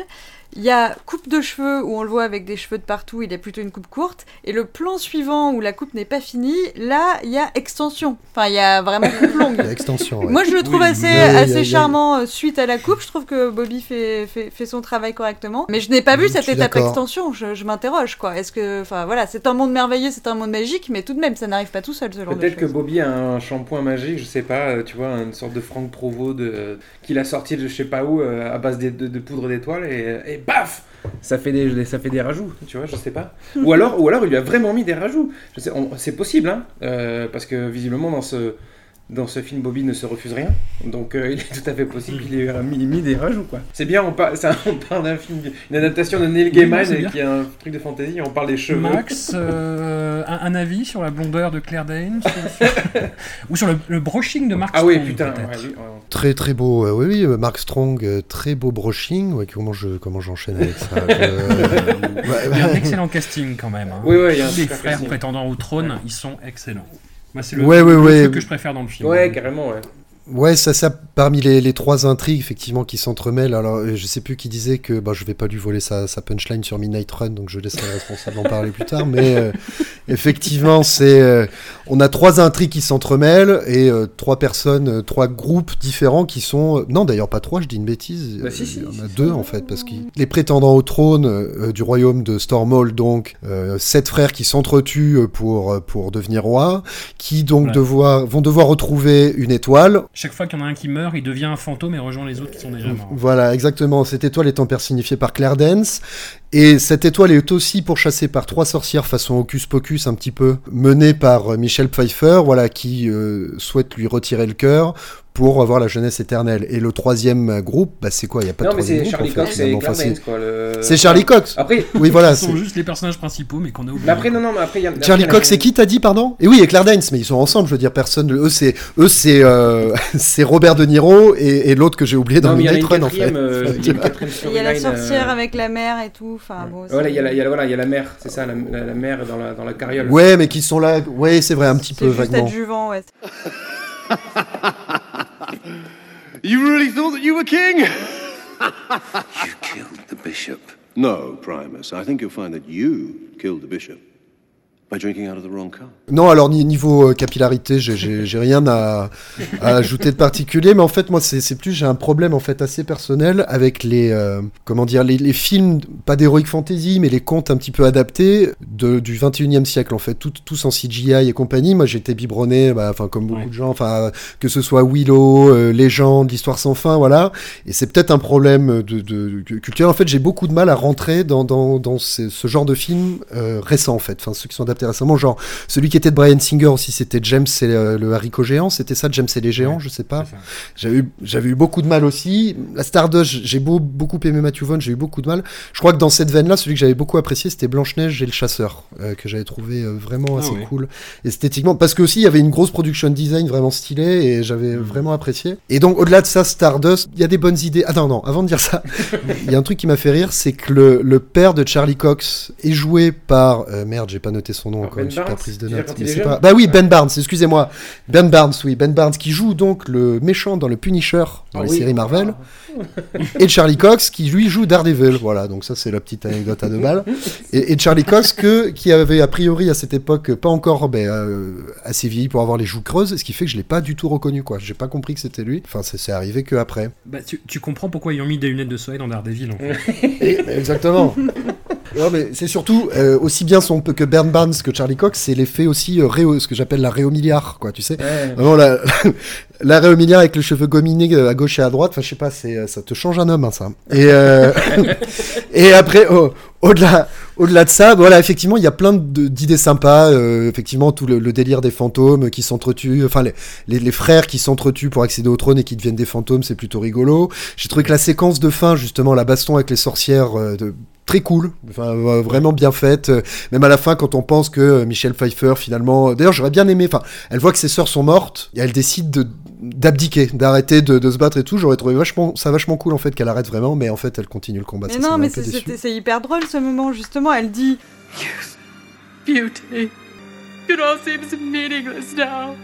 Il y a coupe de cheveux où on le voit avec des cheveux de partout, il a plutôt une coupe courte. Et le plan suivant où la coupe n'est pas finie, là, il y a extension. Enfin, il y a vraiment coupe longue. Extension. ouais. Moi, je le trouve Oui, assez, assez charmant euh, suite à la coupe. Je trouve que Bobby fait, fait, fait son travail correctement. Mais je n'ai pas vu cette étape extension. Je, je m'interroge, quoi. Est-ce que, enfin, voilà, c'est un monde merveilleux, c'est un monde magique, mais tout de même, ça n'arrive pas tout seul, ce genre Peut-être que. Bobby a un shampoing magique, je sais pas, euh, tu vois, une sorte de Franck Provo de, qu'il a sorti de je sais pas où euh, à base de, de- de poudre d'étoiles et, et baf ça fait des, ça fait des rajouts, tu vois, je sais pas. ou alors, ou alors il lui a vraiment mis des rajouts. Je sais, on- c'est possible, hein, euh, parce que visiblement dans ce dans ce film, Bobby ne se refuse rien, donc euh, il est tout à fait possible qu'il ait mis, mis des rajouts, quoi. C'est bien, on, par- ça, on parle d'un film, une adaptation de Neil Oui, Gaiman bien. qui est un truc de fantasy, et on parle des cheveux. Max, euh, un, un avis sur la blondeur de Claire Danes sur- Ou sur le, le brushing de Mark Ah oui, Strong, putain, ouais, lui, ouais. Très très beau, euh, oui oui, Mark Strong, très beau brushing. Ouais, comment je comment j'enchaîne avec ça euh, ouais, Il y a un excellent casting quand même. hein. Oui, oui, il y a un Tous les frères casting. prétendants au trône, ils sont excellents. Moi, c'est le, Ouais, ouais, le ouais. truc que je préfère dans le film. Ouais, carrément, ouais. Ouais, ça, ça, parmi les, les trois intrigues effectivement qui s'entremêlent, alors euh, je sais plus qui disait que bah, je vais pas lui voler sa, sa punchline sur Midnight Run, donc je laisserai le responsable en parler plus tard, mais euh, effectivement, c'est euh, on a trois intrigues qui s'entremêlent et euh, trois personnes, euh, trois groupes différents qui sont. euh, non, d'ailleurs, pas trois, je dis une bêtise. Bah, si, si, il y en a si. deux en fait, parce que les prétendants au trône du royaume de Stormhold, donc euh, sept frères qui s'entretuent pour, pour devenir roi, qui donc Ouais. devoir, vont devoir retrouver une étoile. Chaque fois qu'il y en a un qui meurt, il devient un fantôme et rejoint les autres qui sont déjà morts. Voilà, exactement. Cette étoile étant personnifiée par Claire Dance. Et cette étoile est aussi pourchassée par trois sorcières façon Hocus Pocus un petit peu, menées par euh, Michel Pfeiffer, voilà, qui euh, souhaite lui retirer le cœur pour avoir la jeunesse éternelle. Et le troisième groupe, bah, c'est quoi? Il y a pas Non, de mais troisième c'est groupe, Charlie en fait, Cox et c'est- quoi. le- C'est Charlie Cox. Après, Oui, voilà. Ils sont juste les personnages principaux, mais qu'on a oublié. mais après, non, non, mais après, y a. Charlie après, Cox, c'est qui t'as dit, pardon? Et oui, et Claire Danes, mais ils sont ensemble, je veux dire, personne. Eux, c'est eux, c'est euh, c'est Robert De Niro et, et l'autre que j'ai oublié dans Non, Midnight Run, en fait. euh, il y a la sorcière euh, avec la mère et tout. Enfin, bon, Voilà, il y a la, il y a la- voilà, il y a la mère, c'est ça, la, la, la mère dans la, dans la carriole. Ouais, mais qui sont là. Ouais, c'est vrai, un petit c'est peu juste vaguement. adjuvant, ouais. You really thought that you were king? You killed the bishop. No, Primus. I think you'll find that you killed the bishop Non, alors ni- niveau euh, capillarité, j'ai- rien à, à ajouter de particulier, mais en fait, moi, c'est plus j'ai un problème en fait assez personnel avec les euh, comment dire les, les films, pas d'heroic fantasy, mais les contes un petit peu adaptés de, du 21e siècle en fait, tout, tous en CGI et compagnie. Moi, j'étais biberonné, bah, enfin comme beaucoup Ouais. de gens, enfin que ce soit Willow, euh, Légende, l'histoire sans fin, voilà. Et c'est peut-être un problème de, de, de culture. En fait, j'ai beaucoup de mal à rentrer dans, dans, dans ce, ce genre de films euh, récents, en fait. Enfin, ceux qui sont adaptés récemment, genre celui qui était de Brian Singer aussi, c'était James et le, le haricot géant. C'était ça, James et les géants, Ouais, je sais pas. J'avais eu, eu beaucoup de mal aussi. La Stardust, j'ai beau, beaucoup aimé Matthew Vaughn, j'ai eu beaucoup de mal. Je crois que dans cette veine-là, celui que j'avais beaucoup apprécié, c'était Blanche-Neige et le chasseur, euh, que j'avais trouvé euh, vraiment Ah assez cool esthétiquement. Parce que aussi, il y avait une grosse production design vraiment stylée et j'avais Mm. vraiment apprécié. Et donc, au-delà de ça, Stardust, il y a des bonnes idées. Attends, non, avant de dire ça, il y a un truc qui m'a fait rire, c'est que le, le père de Charlie Cox est joué par. euh, merde, j'ai pas noté son nom Ah, encore, Ben une super Barnes, prise de notes. mais c'est pas... Bah oui. Ben Barnes, excusez-moi. Ben Barnes, oui, Ben Barnes qui joue donc le méchant dans le Punisher dans Ah les oui. séries Marvel. et Charlie Cox qui lui joue Daredevil. Voilà, donc ça c'est la petite anecdote à deux balles. Et, et Charlie Cox que, qui avait a priori à cette époque pas encore ben, euh, assez vieilli pour avoir les joues creuses, ce qui fait que je l'ai pas du tout reconnu quoi. J'ai pas compris que c'était lui. Enfin, c'est c'est arrivé que après. Bah, tu, tu comprends pourquoi ils ont mis des lunettes de soleil dans Daredevil. En fait. Et- mais exactement. Non, mais c'est surtout euh, aussi bien son que Bern Barnes que Charlie Cox, c'est l'effet aussi euh, réo, ce que j'appelle la réo milliard, quoi, tu sais. Ouais. Vraiment la, la réo milliard avec le cheveu gominé euh, à gauche et à droite, enfin je sais pas, c'est ça te change un homme hein, ça. Et euh, et après oh, au-delà au-delà de ça, voilà, effectivement, il y a plein d'idées sympas, euh, effectivement tout le, le délire des fantômes qui s'entretuent, enfin les, les, les frères qui s'entretuent pour accéder au trône et qui deviennent des fantômes, c'est plutôt rigolo. J'ai trouvé que la séquence de fin, justement, la baston avec les sorcières, euh, de, très cool, enfin euh, vraiment bien faite. Euh, Même à la fin, quand on pense que euh, Michel Pfeiffer, finalement, d'ailleurs, j'aurais bien aimé. Enfin, elle voit que ses sœurs sont mortes et elle décide de d'abdiquer, d'arrêter de, de se battre et tout. J'aurais trouvé vachement ça vachement cool en fait qu'elle arrête vraiment, mais en fait, elle continue le combat. Mais Ça, non, m'a mais c'est hyper drôle ce moment, justement. Elle dit Beauty. It all seems meaningless now.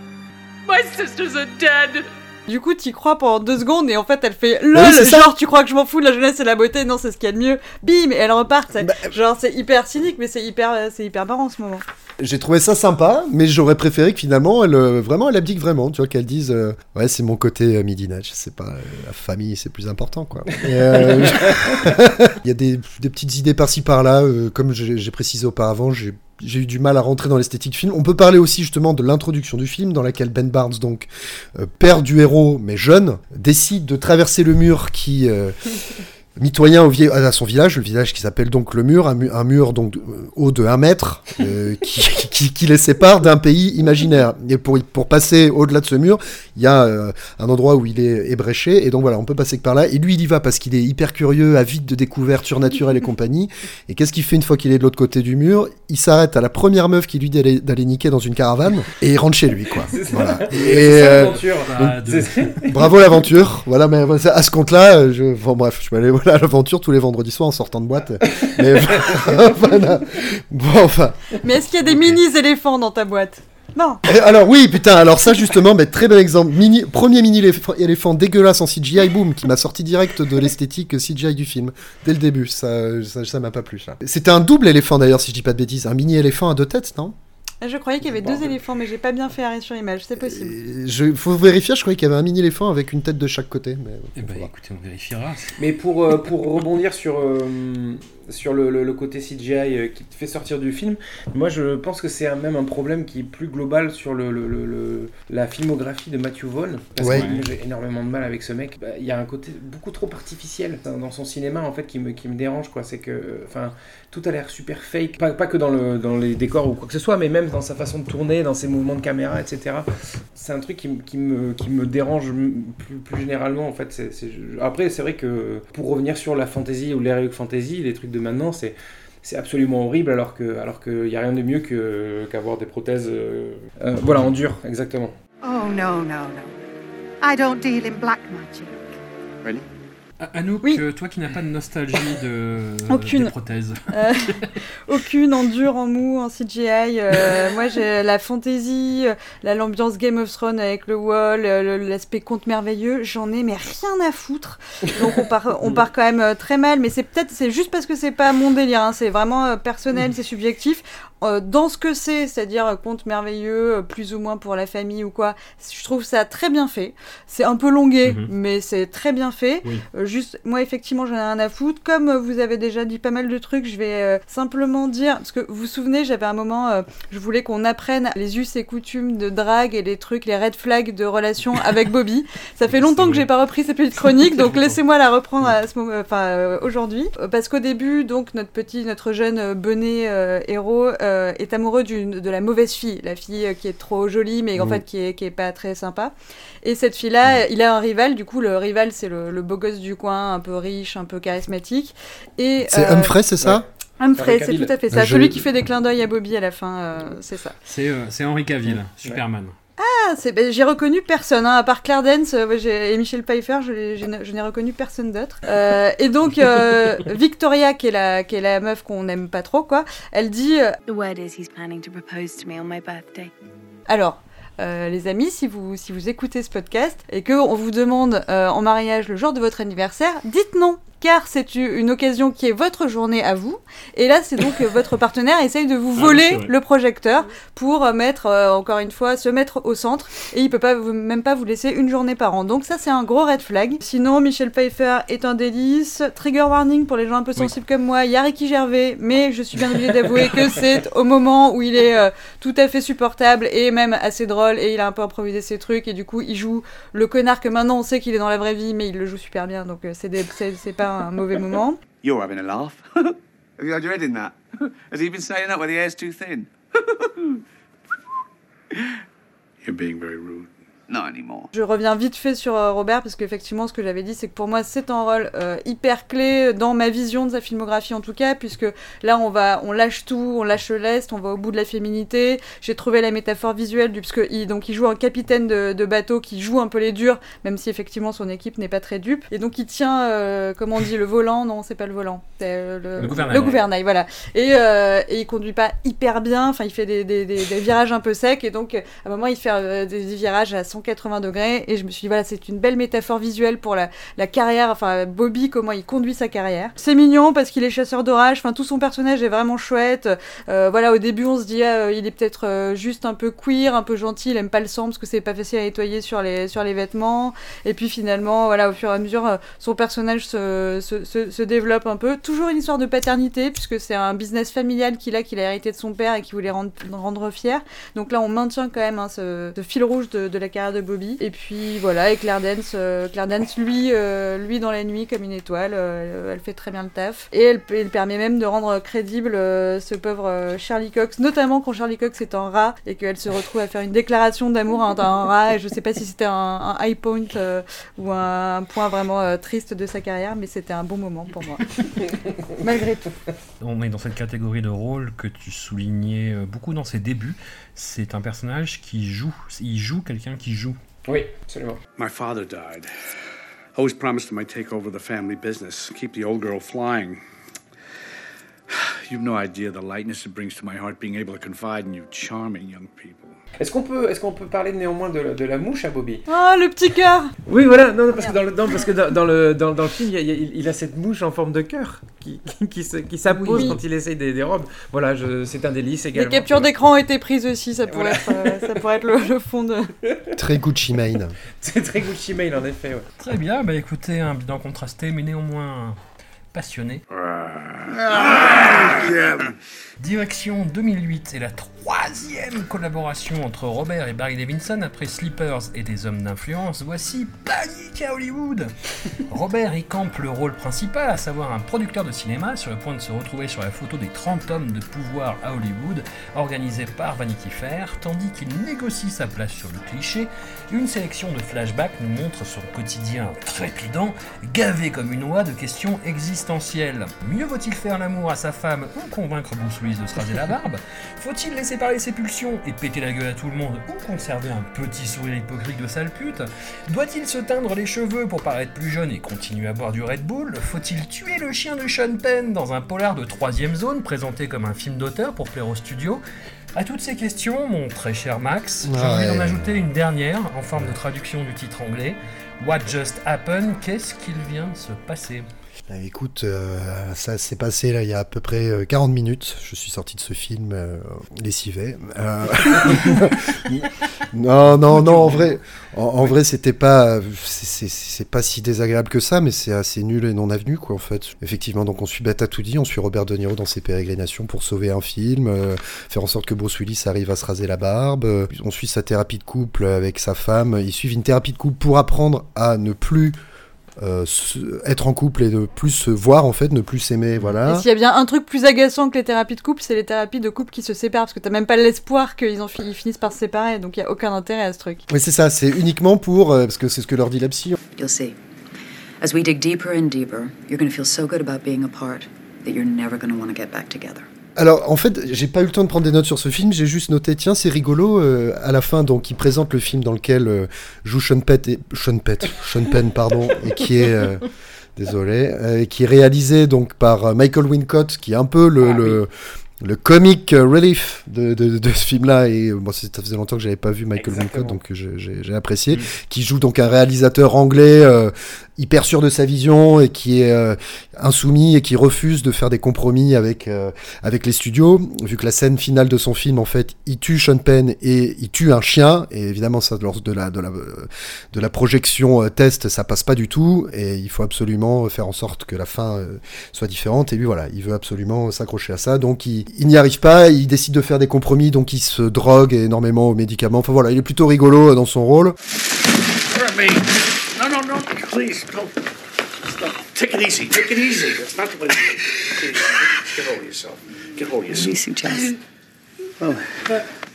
My sisters are dead. Du coup, t'y crois pendant deux secondes et en fait, elle fait oui, LOL, ça. genre, tu crois que je m'en fous de la jeunesse et la beauté? Non, c'est ce qu'il y a de mieux. Bim, et elle repart. Bah, genre, c'est hyper cynique, mais c'est hyper, euh, c'est hyper marrant en ce moment. J'ai trouvé ça sympa, mais j'aurais préféré que finalement, elle, euh, vraiment, elle abdique vraiment, tu vois, qu'elle dise, euh, ouais, c'est mon côté euh, midinage, c'est pas euh, la famille, c'est plus important, quoi. Euh, Il y a des, des petites idées par-ci par-là, euh, comme j'ai précisé auparavant, j'ai j'ai eu du mal à rentrer dans l'esthétique film. On peut parler aussi justement de l'introduction du film, dans laquelle Ben Barnes, donc euh, père du héros mais jeune, décide de traverser le mur qui euh, mitoyen au vie- à son village, le village qui s'appelle donc le mur, un, mu- un mur donc euh, haut de 1 mètre euh, qui, qui, qui les sépare d'un pays imaginaire. Et pour, pour passer au-delà de ce mur, il y a euh, un endroit où il est ébréché, et donc voilà, on peut passer que par là. Et lui, il y va parce qu'il est hyper curieux, avide de découvertes surnaturelles et compagnie. Et qu'est-ce qu'il fait une fois qu'il est de l'autre côté du mur? Il s'arrête à la première meuf qui lui dit d'aller niquer dans une caravane, et il rentre chez lui, quoi. Voilà. Et, euh. Bah, donc, Bravo l'aventure. Voilà, mais à ce compte-là, euh, je, enfin, bref, je peux aller voilà, à l'aventure tous les vendredis soirs en sortant de boîte. Mais voilà. Bon, enfin. Mais est-ce qu'il y a des mini-éléphants dans ta boîte? Non. Et alors oui, putain, alors ça justement, mais très bon exemple. Mini, premier mini éléphant, dégueulasse en CGI, boom, qui m'a sorti direct de l'esthétique CGI du film dès le début. Ça, ça, m'a pas plu. ça. C'était un double éléphant d'ailleurs, si je dis pas de bêtises, un mini éléphant à deux têtes, non? Je croyais qu'il y avait deux éléphants, mais j'ai pas bien fait arrêt sur image, c'est possible. Je faut vérifier. Je croyais qu'il y avait un mini éléphant avec une tête de chaque côté. Mais Eh ben, écoutez, on vérifiera. Mais pour, euh, pour rebondir sur, euh, sur le, le- le côté CGI euh, qui te fait sortir du film, moi je pense que c'est même un problème qui est plus global sur le, le- la filmographie de Matthew Vaughn. Parce Ouais. que j'ai énormément de mal avec ce mec. Bah, Il y a un côté beaucoup trop artificiel dans son cinéma en fait qui me, qui me dérange. quoi. C'est que enfin, tout a l'air super fake. Pas, pas que dans, le, dans les décors ou quoi que ce soit, mais même dans sa façon de tourner, dans ses mouvements de caméra, etc. C'est un truc qui, me- qui, me, qui me dérange plus, plus généralement en fait. Après, c'est vrai que pour revenir sur la fantasy ou l'heroic fantasy, les trucs de maintenant, c'est c'est absolument horrible alors que alors qu'il n'y a rien de mieux que qu'avoir des prothèses euh, euh, voilà en dur exactement Oh, no, no, no. I don't deal in black magic. Ah, Anouk, euh, toi qui n'as pas de nostalgie de Aucune. des prothèses. Euh, aucune en dur, en mou, en CGI. euh, moi, j'ai la fantasy, la- l'ambiance Game of Thrones avec le wall, l'aspect conte merveilleux. J'en ai mais rien à foutre. Donc on part, on part quand même très mal. Mais c'est peut-être, c'est juste parce que c'est pas mon délire. hein, c'est vraiment personnel, c'est subjectif. Euh, dans ce que c'est, c'est-à-dire conte merveilleux, euh, plus ou moins pour la famille ou quoi, je trouve ça très bien fait. C'est un peu longué, Mhm. mais c'est très bien fait. Oui. Euh, juste, moi, effectivement, j'en ai rien à foutre. Comme vous avez déjà dit pas mal de trucs, je vais euh, simplement dire, parce que vous vous souvenez, j'avais un moment, euh, je voulais qu'on apprenne les us et coutumes de drague et les trucs, les red flags de relation avec Bobby. Ça fait longtemps que j'ai pas repris cette petite chronique, donc laissez-moi la reprendre à ce moment, enfin euh, aujourd'hui, parce qu'au début, donc notre petit, notre jeune benet euh, héros euh, est amoureux d'une de la mauvaise fille, la fille euh, qui est trop jolie, mais en fait qui est qui est pas très sympa. Et cette fille-là, il a un rival. Du coup, le rival, c'est le, le beau gosse du coin, un peu riche, un peu charismatique. Et C'est euh, Humphrey, c'est ça? Humphrey, c'est tout à fait Ah, ça. je- Celui qui fait des clins d'œil à Bobby à la fin, euh, c'est ça. C'est euh, c'est Henry Cavill, Superman. Ah, c'est, ben, j'ai reconnu personne, hein, à part Claire Dance euh, et Michel Pfeiffer, je, n'ai- je n'ai reconnu personne d'autre. Euh, et donc, euh, Victoria, qui est, la, qui est la meuf qu'on n'aime pas trop, quoi, elle dit The word is he's planning to propose to me on my birthday. Alors, euh, les amis, si vous, si vous écoutez ce podcast et qu'on vous demande euh, en mariage le jour de votre anniversaire, dites non car c'est une occasion qui est votre journée à vous. Et là, c'est donc euh, votre partenaire essaye de vous Ah voler le projecteur pour euh, mettre, euh, encore une fois, se mettre au centre. Et il peut pas vous- même pas vous laisser une journée par an. Donc ça, c'est un gros red flag. Sinon, Michel Pfeiffer est un délice. Trigger warning pour les gens un peu Oui. sensibles comme moi. Il y a Ricky Gervais, mais je suis bien obligée d'avouer que c'est au moment où il est euh, tout à fait supportable et même assez drôle et il a un peu improvisé ses trucs et du coup il joue le connard que maintenant on sait qu'il est dans la vraie vie mais il le joue super bien donc euh, c'est pas un mauvais moment. You're having a laugh. Have you had your head in that? Has he been saying that where the air's too thin? You're being very rude. Anymore. Je reviens vite fait sur euh, Robert parce qu'effectivement ce que j'avais dit c'est que pour moi c'est un rôle euh, hyper clé dans ma vision de sa filmographie en tout cas puisque là on va on lâche tout on lâche l'est on va au bout de la féminité. J'ai trouvé la métaphore visuelle du parce que il, donc il joue un capitaine de, de bateau qui joue un peu les durs même si effectivement son équipe n'est pas très dupe. Et donc il tient euh, comment on dit le volant. Non c'est pas le volant. C'est euh, le, Le gouvernail. le gouvernail voilà. Et, euh, et il conduit pas hyper bien. Enfin il fait des, des, des, des virages un peu secs. Et donc à un moment il fait euh, des, des virages à 180 degrés et je me suis dit voilà c'est une belle métaphore visuelle pour la, carrière enfin Bobby comment il conduit sa carrière. C'est mignon parce qu'il est chasseur d'orage enfin tout son personnage est vraiment chouette. Euh, voilà au début on se dit ah, euh, il est peut-être euh, juste un peu queer un peu gentil il aime pas le sang parce que c'est pas facile à nettoyer sur les sur les vêtements. Et puis finalement voilà au fur et à mesure son personnage se, se, développe un peu. Toujours une histoire de paternité puisque c'est un business familial qu'il a qu'il a hérité de son père et qu'il voulait rendre, rendre fier. Donc là on maintient quand même hein, ce, ce fil rouge de, de la carrière carrière de Bobby. Et puis voilà, et Claire Dance, euh, Claire Dance lui, euh, lui dans la nuit comme une étoile, euh, elle fait très bien le taf. Et elle, elle permet même de rendre crédible euh, ce pauvre euh, Charlie Cox, notamment quand Charlie Cox est en rat et qu'elle se retrouve à faire une déclaration d'amour à un, à un rat. Et je sais pas si c'était un, un high point euh, ou un, point vraiment euh, triste de sa carrière, mais c'était un bon moment pour moi. Malgré tout. On est dans cette catégorie de rôle que tu soulignais beaucoup dans ses débuts. C'est un personnage qui joue. Il joue quelqu'un qui joue. Oui, absolument. My father died. I always promised him I'd take over the family business, keep the old girl flying. You've no idea the lightness it brings to my heart being able to confide in you charming young people. Est-ce qu'on peut, est-ce qu'on peut parler néanmoins de, la- de la mouche à Bobby Oh, le petit cœur Oui, voilà, non, non, parce que dans le, non, parce que dans, dans le, dans, dans le film, il, a- il y a- il a cette mouche en forme de cœur qui, qui, qui se- qui s'appose Oui. quand il essaye des, des robes. Voilà, je- c'est un délice Les également. captures d'écran ont été prises aussi, ça pourrait, Voilà. être, euh, ça pourrait être le, le fond de. Très Gucci Mane. C'est très Gucci Mane en effet. Ouais. Très bien, bah écoutez, un bilan contrasté, mais néanmoins passionné. Direction 2008 et la troisième collaboration entre Robert et Barry Levinson après Sleepers et des hommes d'influence. Voici Panique à Hollywood. Robert y campe le rôle principal, à savoir un producteur de cinéma sur le point de se retrouver sur la photo des 30 hommes de pouvoir à Hollywood, organisé par Vanity Fair, tandis qu'il négocie sa place sur le cliché. Une sélection de flashbacks nous montre son quotidien trépidant, gavé comme une oie de questions existentielles. Mieux vaut-il faire l'amour à sa femme ou convaincre Bruce De se raser la barbe. Faut-il laisser parler ses pulsions et péter la gueule à tout le monde ou conserver un petit sourire hypocrite de sale pute? Doit-il se teindre les cheveux pour paraître plus jeune et continuer à boire du Red Bull? Faut-il tuer le chien de Sean Penn dans un polar de troisième zone présenté comme un film d'auteur pour plaire au studio? À toutes ces questions, mon très cher Max, j'ai envie d'en ajouter une dernière en forme de traduction du titre anglais. What just happened? Qu'est-ce qu'il vient de se passer? Ah, écoute, euh, ça s'est passé là il y a à peu près euh, 40 minutes. Je suis sorti de ce film euh, lessivé. Euh, non, non, non, en vrai, en, en vrai, c'était pas, c'est- pas si désagréable que ça, mais c'est assez nul et non avenu quoi en fait. Effectivement, donc on suit dit, on suit Robert De Niro dans ses pérégrinations pour sauver un film, euh, faire en sorte que Bruce Willis arrive à se raser la barbe. euh, on suit sa thérapie de couple avec sa femme. Ils suivent une thérapie de couple pour apprendre à ne plus euh, se- être en couple et ne plus se voir en fait, ne plus s'aimer, Et voilà. s'il y a bien un truc plus agaçant que les thérapies de couple, c'est les thérapies de couple qui se séparent, parce que t'as même pas l'espoir qu'ils en fi- ils finissent par se séparer, donc il y a aucun intérêt à ce truc. Oui, c'est ça, c'est uniquement pour, euh, parce que c'est ce que leur dit la psy. You'll see. As we dig deeper and deeper, you're going to feel so good about being apart that you're never going to want to get back together. Alors, en fait, j'ai pas eu le temps de prendre des notes sur ce film, j'ai juste noté, tiens, c'est rigolo, euh, à la fin, donc, il présente le film dans lequel euh, joue Sean Penn, et, Sean Penn, Sean Penn, pardon, et qui est, euh, désolé, euh, qui est réalisé, donc, par Michael Wincott, qui est un peu le, le, le comic relief de, de, de ce film-là, et euh, moi, ça faisait longtemps que j'avais pas vu Michael. Wincott, donc euh, j'ai- apprécié, qui joue donc un réalisateur anglais, euh, hyper sûr de sa vision, et qui est euh, insoumis, et qui refuse de faire des compromis avec, euh, avec les studios, vu que la scène finale de son film, en fait, il tue Sean Penn et il tue un chien, et évidemment, ça, lors de la, de la, euh, de la projection euh, test, ça passe pas du tout, et il faut absolument faire en sorte que la fin euh, soit différente, et lui, voilà, il veut absolument s'accrocher à ça, donc il, il n'y arrive pas, il décide de faire des compromis, donc il se drogue énormément aux médicaments, enfin voilà, il est plutôt rigolo dans son rôle. Hurt me. No, no, no. Please, don't. Stop. Take it easy. Take it easy. That's not the way. Take it easy. Get hold of yourself. Get hold of yourself. What do you suggest? Well,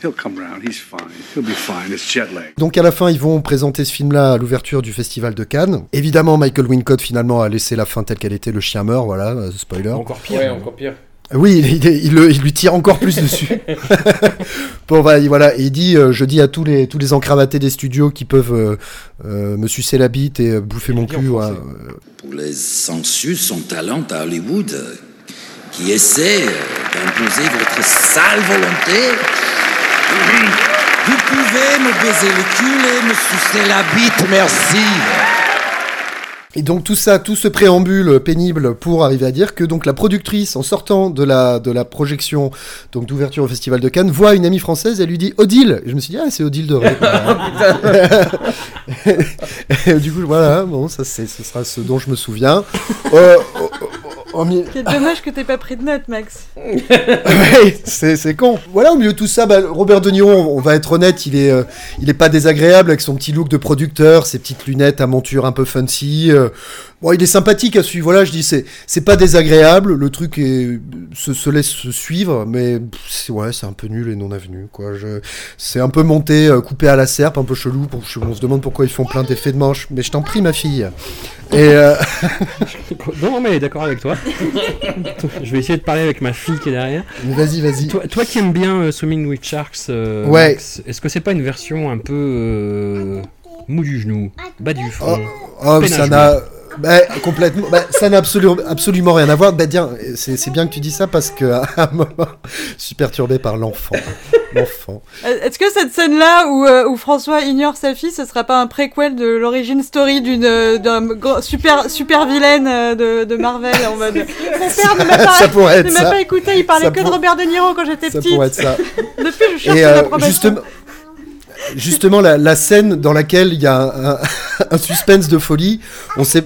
he'll come round. He's fine. He'll be fine. It's jet lag. Donc à la fin, ils vont présenter ce film-là à l'ouverture du festival de Cannes. Évidemment, Michael Wincott finalement a laissé la fin telle qu'elle était, le chien meurt, voilà, euh, spoiler. Encore pire. Ouais, encore pire. Oui, il, il- il le- il lui tire encore plus dessus. bon, bah, il- voilà, et il dit, euh, je dis à tous les, tous les encravatés des studios qui peuvent euh, euh, me sucer la bite et euh, bouffer mon cul. ouais, Pour les sensus, son talent à Hollywood, qui essaie euh, d'imposer votre sale volonté, vous pouvez me baiser le cul et me sucer la bite, merci. Et donc tout ça, tout ce préambule pénible pour arriver à dire que donc la productrice, en sortant de la, de la projection donc d'ouverture au Festival de Cannes, voit une amie française, elle lui dit Odile. Et je me suis dit ah c'est Odile de du coup voilà, bon ça c'est, ce sera ce dont je me souviens. Euh, Au milieu- Quel dommage que t'aies pas pris de notes, Max. Ouais, c'est c'est con. Voilà, au milieu de tout ça, bah, Robert De Niro, on, on va être honnête, il est, euh, il est pas désagréable avec son petit look de producteur, ses petites lunettes à monture un peu fancy. euh. Bon, il est sympathique à suivre. Voilà, je dis, c'est, c'est pas désagréable. Le truc est, se, se laisse suivre, mais pff, ouais, c'est un peu nul et non avenu, quoi. Je, c'est un peu monté, euh, coupé à la serpe, un peu chelou. Pour, on se demande pourquoi ils font plein d'effets de manche. Mais je t'en prie, ma fille. Et euh, Non, mais d'accord avec toi. je vais essayer de parler avec ma fille qui est derrière. Vas-y, vas-y. Toi, toi qui aimes bien euh, Swimming with Sharks, euh, Ouais. Est-ce que c'est pas une version un peu mou du genou, bas du front Oh, à ça n'a bah, complètement, bah, ça n'a absolument, absolument rien à voir. Bah, tiens, c'est bien que tu dis ça parce que à un moment, je suis perturbé par l'enfant. L'enfant. Euh, Est-ce que cette scène-là où, euh, où François ignore sa fille, ce sera pas un préquel de l'origine story d'une euh, super super vilaine de, de Marvel en mode Mon père ne m'a pas, Ça pourrait être ne m'a ça. pas écouté, il parlait Ça que de Robert De Niro quand j'étais Ça petite. pourrait être ça. Depuis, je cherche euh, l'approbation. justement, justement la, la scène dans laquelle il y a un, un- un suspense de folie, on sait.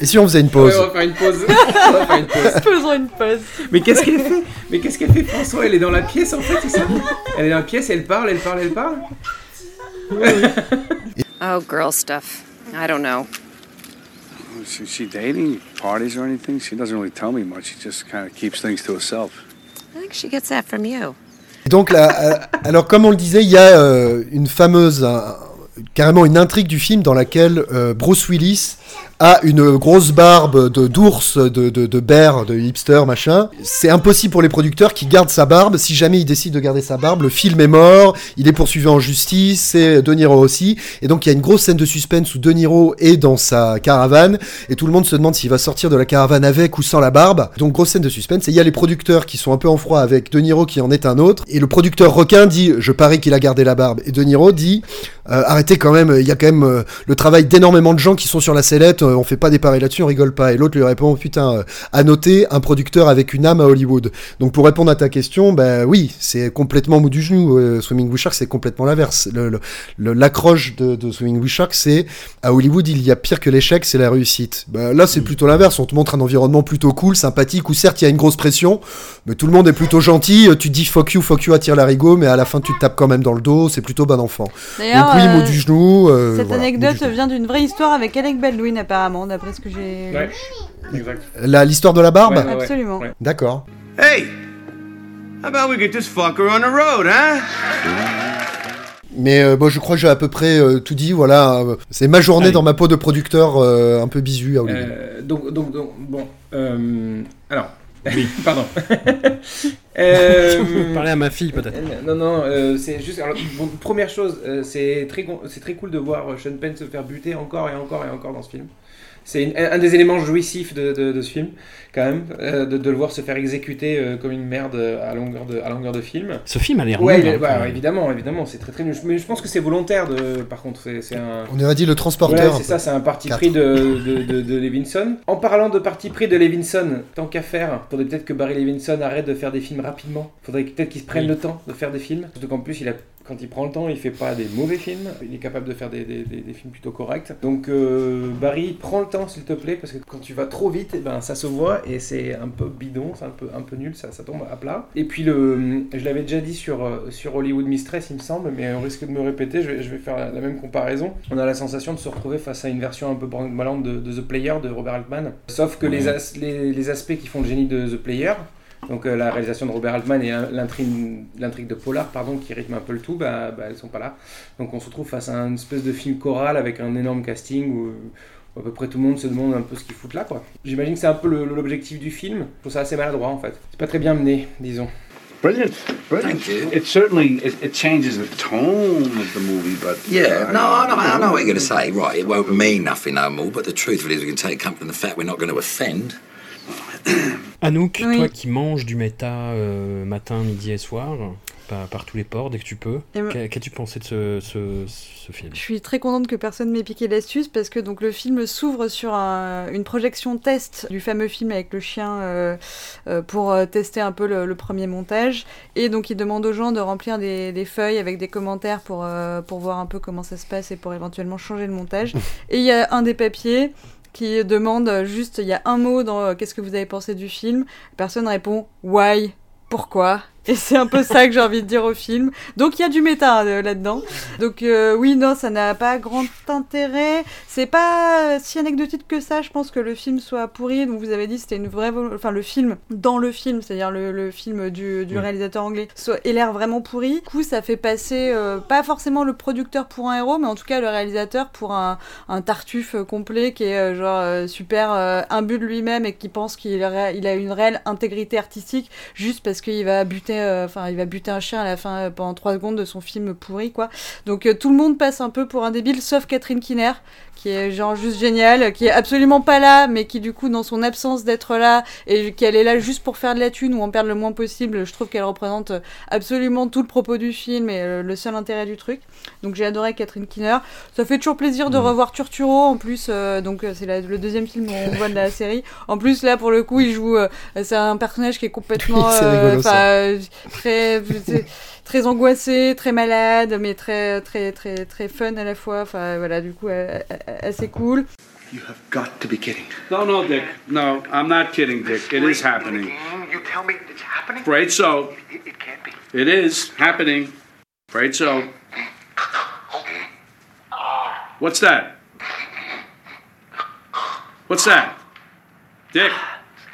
Et si on faisait une pause Ouais, on va faire une pause. on va faire une pause. Faisons une pause. Mais qu'est-ce qu'elle fait Mais qu'est-ce qu'elle fait François Elle est dans la pièce en fait, c'est ça Elle est dans la pièce, elle parle, elle parle, elle parle. Oh, girl stuff. I don't know. Is she dating? Parties or anything? She doesn't really tell me much. She just kind of keeps things to herself. I think she gets that from you. Donc là, euh, alors comme on le disait, il y a euh, une fameuse, un- carrément une intrigue du film dans laquelle euh, Bruce Willis a une grosse barbe de d'ours, de, de, de bear, de hipster, machin. C'est impossible pour les producteurs qui gardent sa barbe. Si jamais il décide de garder sa barbe, le film est mort, il est poursuivi en justice, c'est De Niro aussi. Et donc il y a une grosse scène de suspense où De Niro est dans sa caravane et tout le monde se demande s'il va sortir de la caravane avec ou sans la barbe. Donc grosse scène de suspense. Et il y a les producteurs qui sont un peu en froid avec De Niro qui en est un autre. Et le producteur requin dit Je parie qu'il a gardé la barbe. Et De Niro dit euh, Arrêtez quand même, il y a quand même euh, le travail d'énormément de gens qui sont sur la sellette, on fait pas des pareils là-dessus, on rigole pas. Et l'autre lui répond Putain, euh, à noter un producteur avec une âme à Hollywood. Donc pour répondre à ta question, ben oui, c'est complètement mou du genou. Euh, Swimming with Sharks, c'est complètement l'inverse. Le- le- le- L'accroche de, de Swimming with Sharks, c'est à Hollywood, il y a pire que l'échec, c'est la réussite. Ben, là, c'est plutôt l'inverse. On te montre un environnement plutôt cool, sympathique, où certes, il y a une grosse pression, mais tout le monde est plutôt gentil. Euh, Tu dis fuck you, fuck you, attire l'arigot, mais à la fin, tu te tapes quand même dans le dos. C'est plutôt bon enfant. D'ailleurs, Donc oui, mot euh, du genou. euh, Cette voilà, mot du anecdote genou. vient d'une vraie histoire avec Alec Baldwin apparemment, d'après ce que j'ai. Ouais, exact. La- L'histoire de la barbe Ouais. Absolument. Ouais. D'accord. Hey! How about we get this fucker on the road, huh? Mais euh, bon, je crois que j'ai à peu près euh, tout dit. Voilà, euh, c'est ma journée Allez. dans ma peau de producteur euh, un peu bisu à Hollywood. Euh, donc, donc, donc, bon. euh, alors. Pardon. Euh, Parler à ma fille peut-être. Non, non, euh, c'est juste. Alors, bon, première chose, euh, c'est très, c'est très cool de voir Sean Penn se faire buter encore et encore et encore dans ce film. C'est un des éléments jouissifs de, de- de ce film, quand même, euh, de, de le voir se faire exécuter euh, comme une merde à longueur de, à longueur de film. Ce film a l'air Ouais, nul, hein, bah, évidemment, évidemment, c'est très très nul. Mais je pense que c'est volontaire, de, par contre. C'est un. On aurait dit le transporteur. Ouais, c'est ça, c'est un parti Quatre. pris de, de, de, de Levinson. En parlant de parti pris de Levinson, tant qu'à faire, faudrait peut-être que Barry Levinson arrête de faire des films rapidement. Faudrait peut-être qu'il se prenne Oui. le temps de faire des films. Surtout qu'en plus, il a, quand il prend le temps, il fait pas des mauvais films. Il est capable de faire des, des, des- des films plutôt corrects. Donc, euh, Barry, prends le temps s'il te plaît, parce que quand tu vas trop vite, eh ben, ça se voit et c'est un peu bidon, c'est un peu, un peu nul, ça, ça tombe à plat. Et puis, le, je l'avais déjà dit sur, euh, sur Hollywood Mistress, il me semble, mais on risque de me répéter, je vais, je vais faire la, la même comparaison. On a la sensation de se retrouver face à une version un peu malante de, de The Player de Robert Altman. Sauf que les, as- les, les aspects qui font le génie de The Player, donc euh, la réalisation de Robert Altman et euh, l'intrigue de Polar, pardon, qui rythme un peu le tout, bah, bah, elles sont pas là. Donc on se retrouve face à une espèce de film choral avec un énorme casting où, où à peu près tout le monde se demande un peu ce qu'ils foutent là, quoi. J'imagine que c'est un peu l'objectif du film. Je trouve ça assez maladroit en fait. C'est pas très bien mené, disons. Brilliant, brilliant. It certainly it, it changes the tone of the movie, but Yeah, no, I know, I know what you're going to say. Right, it won't mean nothing no more, but the truth of it is we can take comfort in the fact we're not going to offend. Anouk, Oui. toi qui manges du méta euh, matin, midi et soir, par, par tous les ports dès que tu peux, qu'as-tu pensé de ce, ce, ce film? Je suis très contente que personne m'ait piqué l'astuce parce que donc le film s'ouvre sur un- une projection test du fameux film avec le chien euh, euh, pour tester un peu le, le premier montage. Et donc il demande aux gens de remplir des, des feuilles avec des commentaires pour, pour voir un peu comment ça se passe et pour éventuellement changer le montage. Et il y a un des papiers qui demande juste, il y a un mot dans euh, qu'est-ce que vous avez pensé du film. Personne répond why, pourquoi? Et c'est un peu ça que j'ai envie de dire au film. Donc il y a du méta euh, là-dedans. Donc euh, oui, non, ça n'a pas grand intérêt. C'est pas si anecdotique que ça. Je pense que le film soit pourri. Donc vous avez dit c'était une vraie, enfin le film dans le film, c'est-à-dire le, le film du, réalisateur anglais, soit ait l'air vraiment pourri. Du coup, ça fait passer euh, pas forcément le producteur pour un héros, mais en tout cas le réalisateur pour un, un tartuffe complet qui est genre super imbu de lui-même et qui pense qu'il a, il a une réelle intégrité artistique juste parce qu'il va buter, euh, enfin il va buter un chien à la fin euh, pendant 3 secondes de son film pourri quoi. Donc euh, tout le monde passe un peu pour un débile, sauf Catherine Kinner qui est genre juste géniale, qui est absolument pas là, mais qui du coup dans son absence d'être là et qu'elle est là juste pour faire de la thune ou en perdre le moins possible, je trouve qu'elle représente absolument tout le propos du film et euh, le seul intérêt du truc. Donc j'ai adoré Catherine Kinner. Ça fait toujours plaisir de revoir Turturro en plus, euh, donc euh, c'est le deuxième film qu'on voit de la série. En plus là pour le coup il joue, euh, c'est un personnage qui est complètement, Oui, rigolo, euh, très très angoissé, très malade, mais très très très très fun à la fois. Enfin voilà du coup assez cool. You have got to be kidding. No, no, Dick. No, I'm not kidding, Dick. It is happening. You tell me it's happening? Afraid so. It, it can't be. It is happening. Afraid so. What's that? What's that? Dick,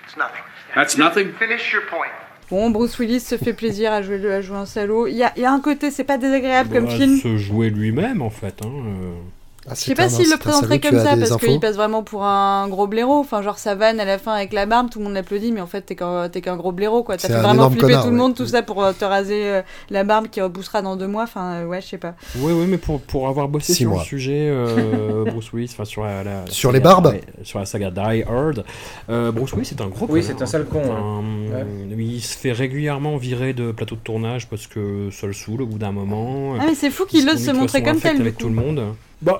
It's nothing. that's nothing? Finish your point. Bon, Bruce Willis se fait plaisir à jouer, à jouer un salaud. Il y a, il y a un côté, c'est pas désagréable comme film. se jouer lui-même en fait. Hein, euh. Ah, Je sais pas s'il le présenterait comme ça parce qu'il passe vraiment pour un gros blaireau. Enfin, genre sa vanne à la fin avec la barbe, tout le monde l'applaudit, mais en fait t'es qu'un gros blaireau quoi. T'as fait vraiment flipper connard, tout le ouais. monde, tout ça pour euh, te raser euh, la barbe qui repoussera dans deux mois. Enfin, euh, ouais, je sais pas. Oui, oui, mais pour, pour avoir bossé Six sur mois. le sujet, euh, Bruce Willis, enfin sur la, la Sur saga les barbes Die- Sur la saga Die Hard, euh, Bruce Willis c'est un gros Oui, c'est un sale con, Enfin, ouais. Il se fait régulièrement virer de plateau de tournage parce que ça le saoule au bout d'un moment. Ah, mais c'est fou qu'il Il ose se montrer comme tel, avec tout le monde. Bah,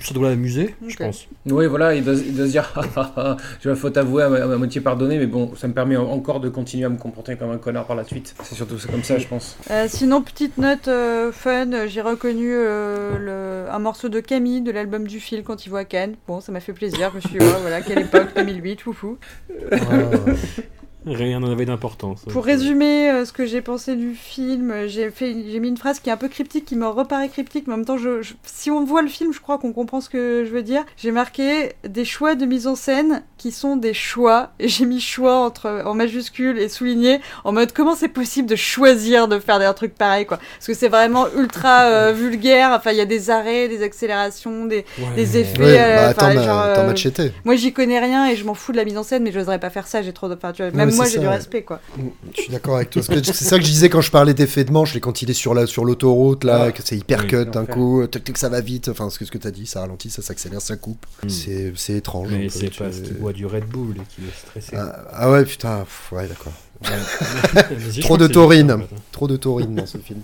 ça doit l'amuser, je pense. Oui, voilà, il doit, il doit se dire, Ah, ah, ah, j'ai la faute avouée, à, à, moitié pardonnée, mais bon, ça me permet en- encore de continuer à me comporter comme un connard par la suite. C'est surtout comme ça, je pense. Euh, sinon, petite note euh, fun, j'ai reconnu euh, le- un morceau de Camille de l'album du fil quand il voit Cannes. Bon, ça m'a fait plaisir. Je me suis dit, ouais, voilà, quelle époque, 2008, foufou. Rien n'en avait d'importance. Pour résumer euh, ce que j'ai pensé du film, euh, j'ai fait, j'ai mis une phrase qui est un peu cryptique, qui me reparaît cryptique, mais en même temps, je, je- si on voit le film, je crois qu'on comprend ce que je veux dire. J'ai marqué des choix de mise en scène qui sont des choix, et j'ai mis choix entre en majuscule et souligné en mode comment c'est possible de choisir de faire des trucs pareils quoi? Parce que c'est vraiment ultra euh, vulgaire. Enfin, il y a des arrêts, des accélérations, des, Ouais. des effets. Ouais, euh, bah, enfin, attends, genre, euh. Moi, j'y connais rien et je m'en fous de la mise en scène, mais j'oserais pas faire ça. J'ai trop de. Enfin, tu vois, même moi, j'ai du respect quoi. Je suis d'accord avec toi. Que C'est ça que je disais quand je parlais d'effets de manche, les quand il est sur la sur l'autoroute là, que c'est hyper Oui, cut d'un coup, tac, tac, ça va vite. Enfin, ce que ce que t'as dit, ça ralentit, ça s'accélère, ça coupe. C'est c'est étrange. Mais c'est parce qu'il boit du Red Bull et qu'il est stressé. Ah, ah ouais, putain, pff, ouais, d'accord. Trop de que taurine, fait. trop de taurine dans ce film.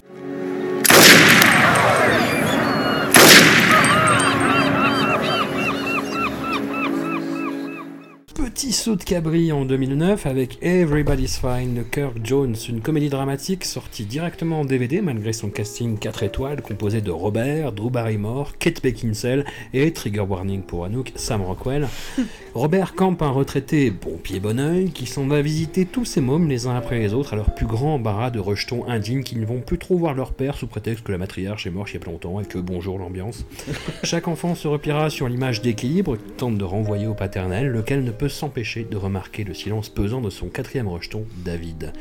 Petit saut de cabri en 2009 avec Everybody's Fine de Kirk Jones, une comédie dramatique sortie directement en DVD malgré son casting 4 étoiles composé de Robert, Drew Barrymore, Kate Beckinsale et, trigger warning pour Anouk, Sam Rockwell. Robert campe un retraité bon pied bon oeil qui s'en va visiter tous ses mômes les uns après les autres à leur plus grand embarras de rejetons indignes qui ne vont plus trop voir leur père sous prétexte que la matriarche est morte il y a pas longtemps et que bonjour l'ambiance. Chaque enfant se repliera sur l'image d'équilibre qu'il tente de renvoyer au paternel, lequel ne peut s'empêcher de remarquer le silence pesant de son quatrième rejeton, David.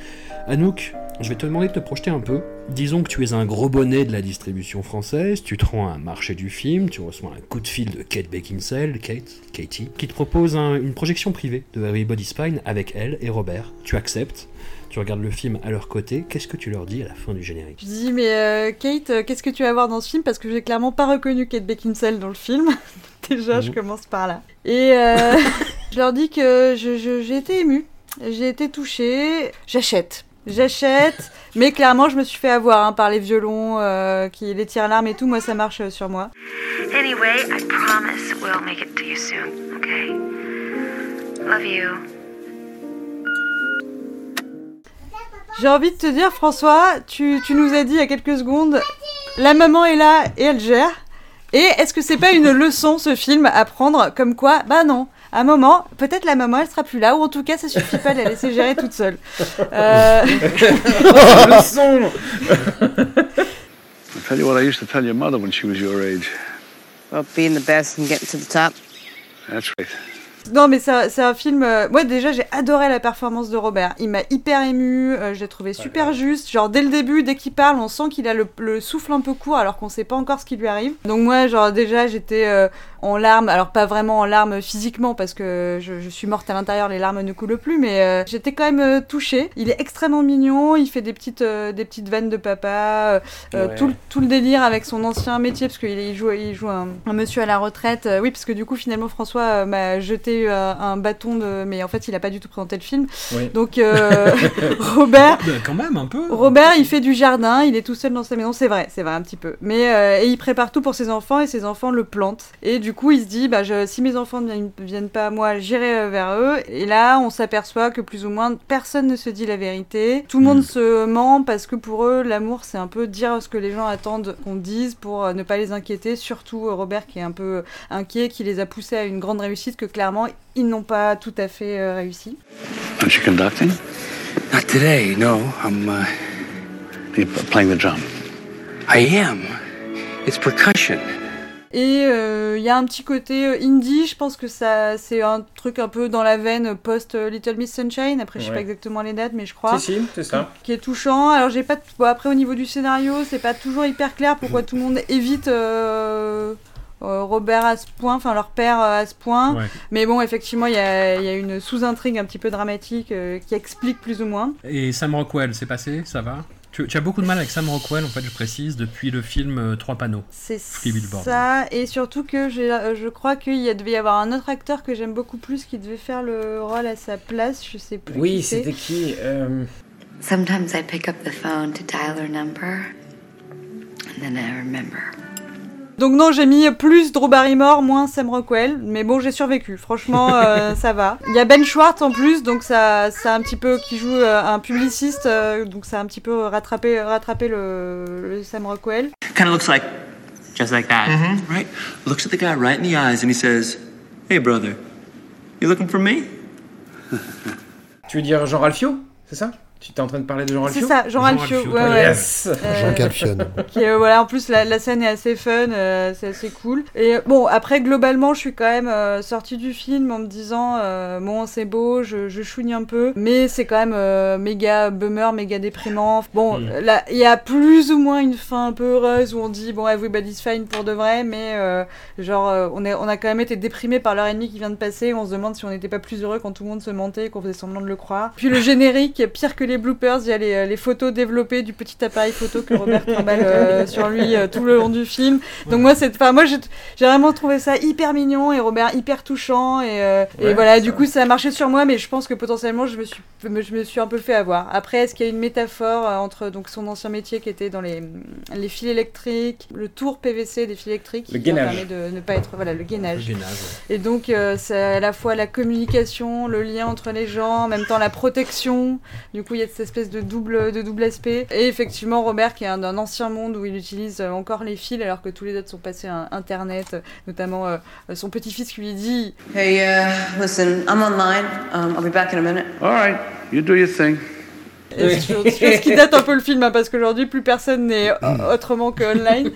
Anouk, je vais te demander de te projeter un peu. Disons que tu es un gros bonnet de la distribution française, tu te rends à un marché du film, tu reçois un coup de fil de Kate Beckinsale, Kate, Katie, qui te propose un- une projection privée de Everybody's Spine avec elle et Robert. Tu acceptes, tu regardes le film à leur côté, qu'est-ce que tu leur dis à la fin du générique Je dis, mais euh, Kate, euh, qu'est-ce que tu vas voir dans ce film? Parce que j'ai clairement pas reconnu Kate Beckinsale dans le film. Déjà, je Mhm. commence par là. Et euh, je leur dis que je- je- j'ai été émue, j'ai été touchée, j'achète. J'achète, mais clairement je me suis fait avoir hein, par les violons, euh, qui les tire-larmes et tout. Moi ça marche euh, sur moi. Anyway, I promise we'll make it to you soon, okay? Love you. J'ai envie de te dire, François, tu, tu nous as dit il y a quelques secondes, la maman est là et elle gère. Et est-ce que c'est pas une leçon ce film à prendre comme quoi Bah non, à un moment, peut-être la maman elle sera plus là, ou en tout cas ça suffit pas de la laisser gérer toute seule. Euh, Leçon I'll tell you what I used to tell your mother when she was your age. Well, being the best and getting to the top. That's right. Non, mais c'est un- c'est un film. euh, Moi, déjà, j'ai adoré la performance de Robert. Il m'a hyper ému. euh, je l'ai trouvé super juste. Genre, dès le début, dès qu'il parle, on sent qu'il a le, le souffle un peu court alors qu'on sait pas encore ce qui lui arrive. Donc, moi, genre, déjà, j'étais euh, en larmes. Alors, pas vraiment en larmes physiquement parce que je, je suis morte à l'intérieur, les larmes ne coulent plus. Mais euh, j'étais quand même euh, touchée. Il est extrêmement mignon. Il fait des petites, euh, des petites vannes de papa. euh, Ouais. tout, le- tout le délire avec son ancien métier parce qu'il il joue, il joue un, un monsieur à la retraite. Oui, parce que du coup, finalement, François m'a jeté un bâton de. Mais en fait, il a pas du tout présenté le film. Oui. Donc, Robert. Bah, quand même, un peu. Robert, il fait du jardin, il est tout seul dans sa maison, c'est vrai, c'est vrai un petit peu. Mais et il prépare tout pour ses enfants et ses enfants le plantent. Et du coup, il se dit, bah, je- si mes enfants ne viennent, viennent pas à moi, j'irai euh, vers eux. Et là, on s'aperçoit que plus ou moins personne ne se dit la vérité. Tout le monde se ment parce que pour eux, l'amour, c'est un peu dire ce que les gens attendent qu'on dise pour euh, ne pas les inquiéter. Surtout euh, Robert qui est un peu inquiet, qui les a poussés à une grande réussite que clairement ils n'ont pas tout à fait euh, réussi. Aren't you conducting? Not today, no. I'm, uh, playing the drum. I am. It's percussion. Et euh, il y a un petit côté euh, indie, je pense que ça c'est un truc un peu dans la veine post euh, Little Miss Sunshine. Après, je sais Ouais. pas exactement les dates, mais je crois. Si, si, c'est ça. Qui est touchant. Alors, j'ai pas. bon, après, au niveau du scénario, c'est pas toujours hyper clair pourquoi tout le monde évite. euh, euh, Robert à ce point, enfin leur père euh, à ce point. Ouais. Mais bon, effectivement, il y a, il y a une sous-intrigue un petit peu dramatique euh, qui explique plus ou moins. Et Sam Rockwell, c'est passé? Ça va? Tu, tu as beaucoup de mal avec Sam Rockwell, en fait, je précise, depuis le film euh, Trois panneaux. C'est ça, et surtout que j'ai- euh, je crois qu'il y a- devait y avoir un autre acteur que j'aime beaucoup plus qui devait faire le rôle à sa place, je sais plus. Oui, c'était qui euh, Sometimes I pick up the phone to dial her number, and then I remember. Donc non, j'ai mis plus Drew Barrymore, moins Sam Rockwell, mais bon, j'ai survécu. Franchement, euh, ça va. Il y a Ben Schwartz en plus, donc ça, ça a un petit peu qui joue euh, un publiciste, euh, donc ça a un petit peu rattrapé, rattrapé le, le Sam Rockwell. Kind of looks like, just like that, right? Looks at the guy right in the eyes and he says, "Hey, brother, you looking for me?" Tu veux dire Jean Ralphio C'est ça? Tu étais en train de parler de Jean C'est Ralphio ça, Jean Ralphio. Ouais, ouais. Yes Euh, Jean qui, euh, voilà, en plus, la, la scène est assez fun, euh, c'est assez cool. Et bon, après, globalement, je suis quand même euh, sortie du film en me disant, euh, bon, c'est beau, je, je chouigne un peu, mais c'est quand même euh, méga bummer, méga déprimant. Bon, Mm. euh, là, il y a plus ou moins une fin un peu heureuse où on dit, bon, everybody's fine pour de vrai, mais euh, genre, euh, on, est, on a quand même été déprimé par l'heure et demie qui vient de passer, on se demande si on n'était pas plus heureux quand tout le monde se mentait et qu'on faisait semblant de le croire. Puis le générique, pire que les bloopers, il y a les, les photos développées du petit appareil photo que Robert trimballe euh, sur lui euh, tout le long du film. Donc moi, c'est, enfin moi, j'ai vraiment trouvé ça hyper mignon et Robert hyper touchant et, euh, voilà. Du coup, ça a marché sur moi, mais je pense que potentiellement, je me suis, me- je me suis un peu fait avoir. Après, est-ce qu'il y a une métaphore euh, entre donc son ancien métier qui était dans les les fils électriques, le tour PVC des fils électriques, Le qui permet de ne pas être voilà le gainage. Le gainage, ouais. Et donc, euh, c'est à la fois la communication, le lien entre les gens, en même temps la protection. Du coup, il y a cette espèce de double, de double aspect. Et effectivement, Robert, qui est un- d'un ancien monde où il utilise euh, encore les fils, alors que tous les autres sont passés à Internet, euh, notamment euh, son petit-fils qui lui dit Hey, uh, listen, I'm online. Um, I'll be back in a minute. All right, you do your thing. Et sur, sur ce qui date un peu le film, hein, parce qu'aujourd'hui plus personne n'est euh, autrement que online.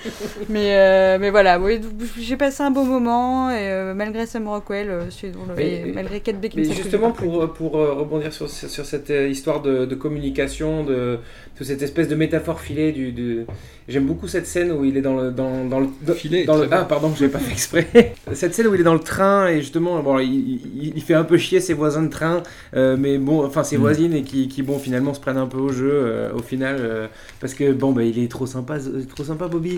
mais, euh, mais voilà, oui, j'ai passé un beau moment, et euh, malgré Sam Rockwell, euh, et malgré Kate Mais Beckinsale. justement, pour, pour euh, rebondir sur, sur cette euh, histoire de, de communication, de, de cette espèce de métaphore filée, du, du- j'aime beaucoup cette scène où il est dans le. Dans, dans le dans- Filet, dans le- très ah, pardon, je n'avais pas fait exprès. cette scène où il est dans le train et justement, bon, il, il- il fait un peu chier ses voisins de train, euh, mais bon, enfin ses Mm. voisines et qui, qui, bon, finalement se prennent un peu au jeu euh, au final, euh, parce que bon, bah, il est trop sympa, trop sympa Bobby,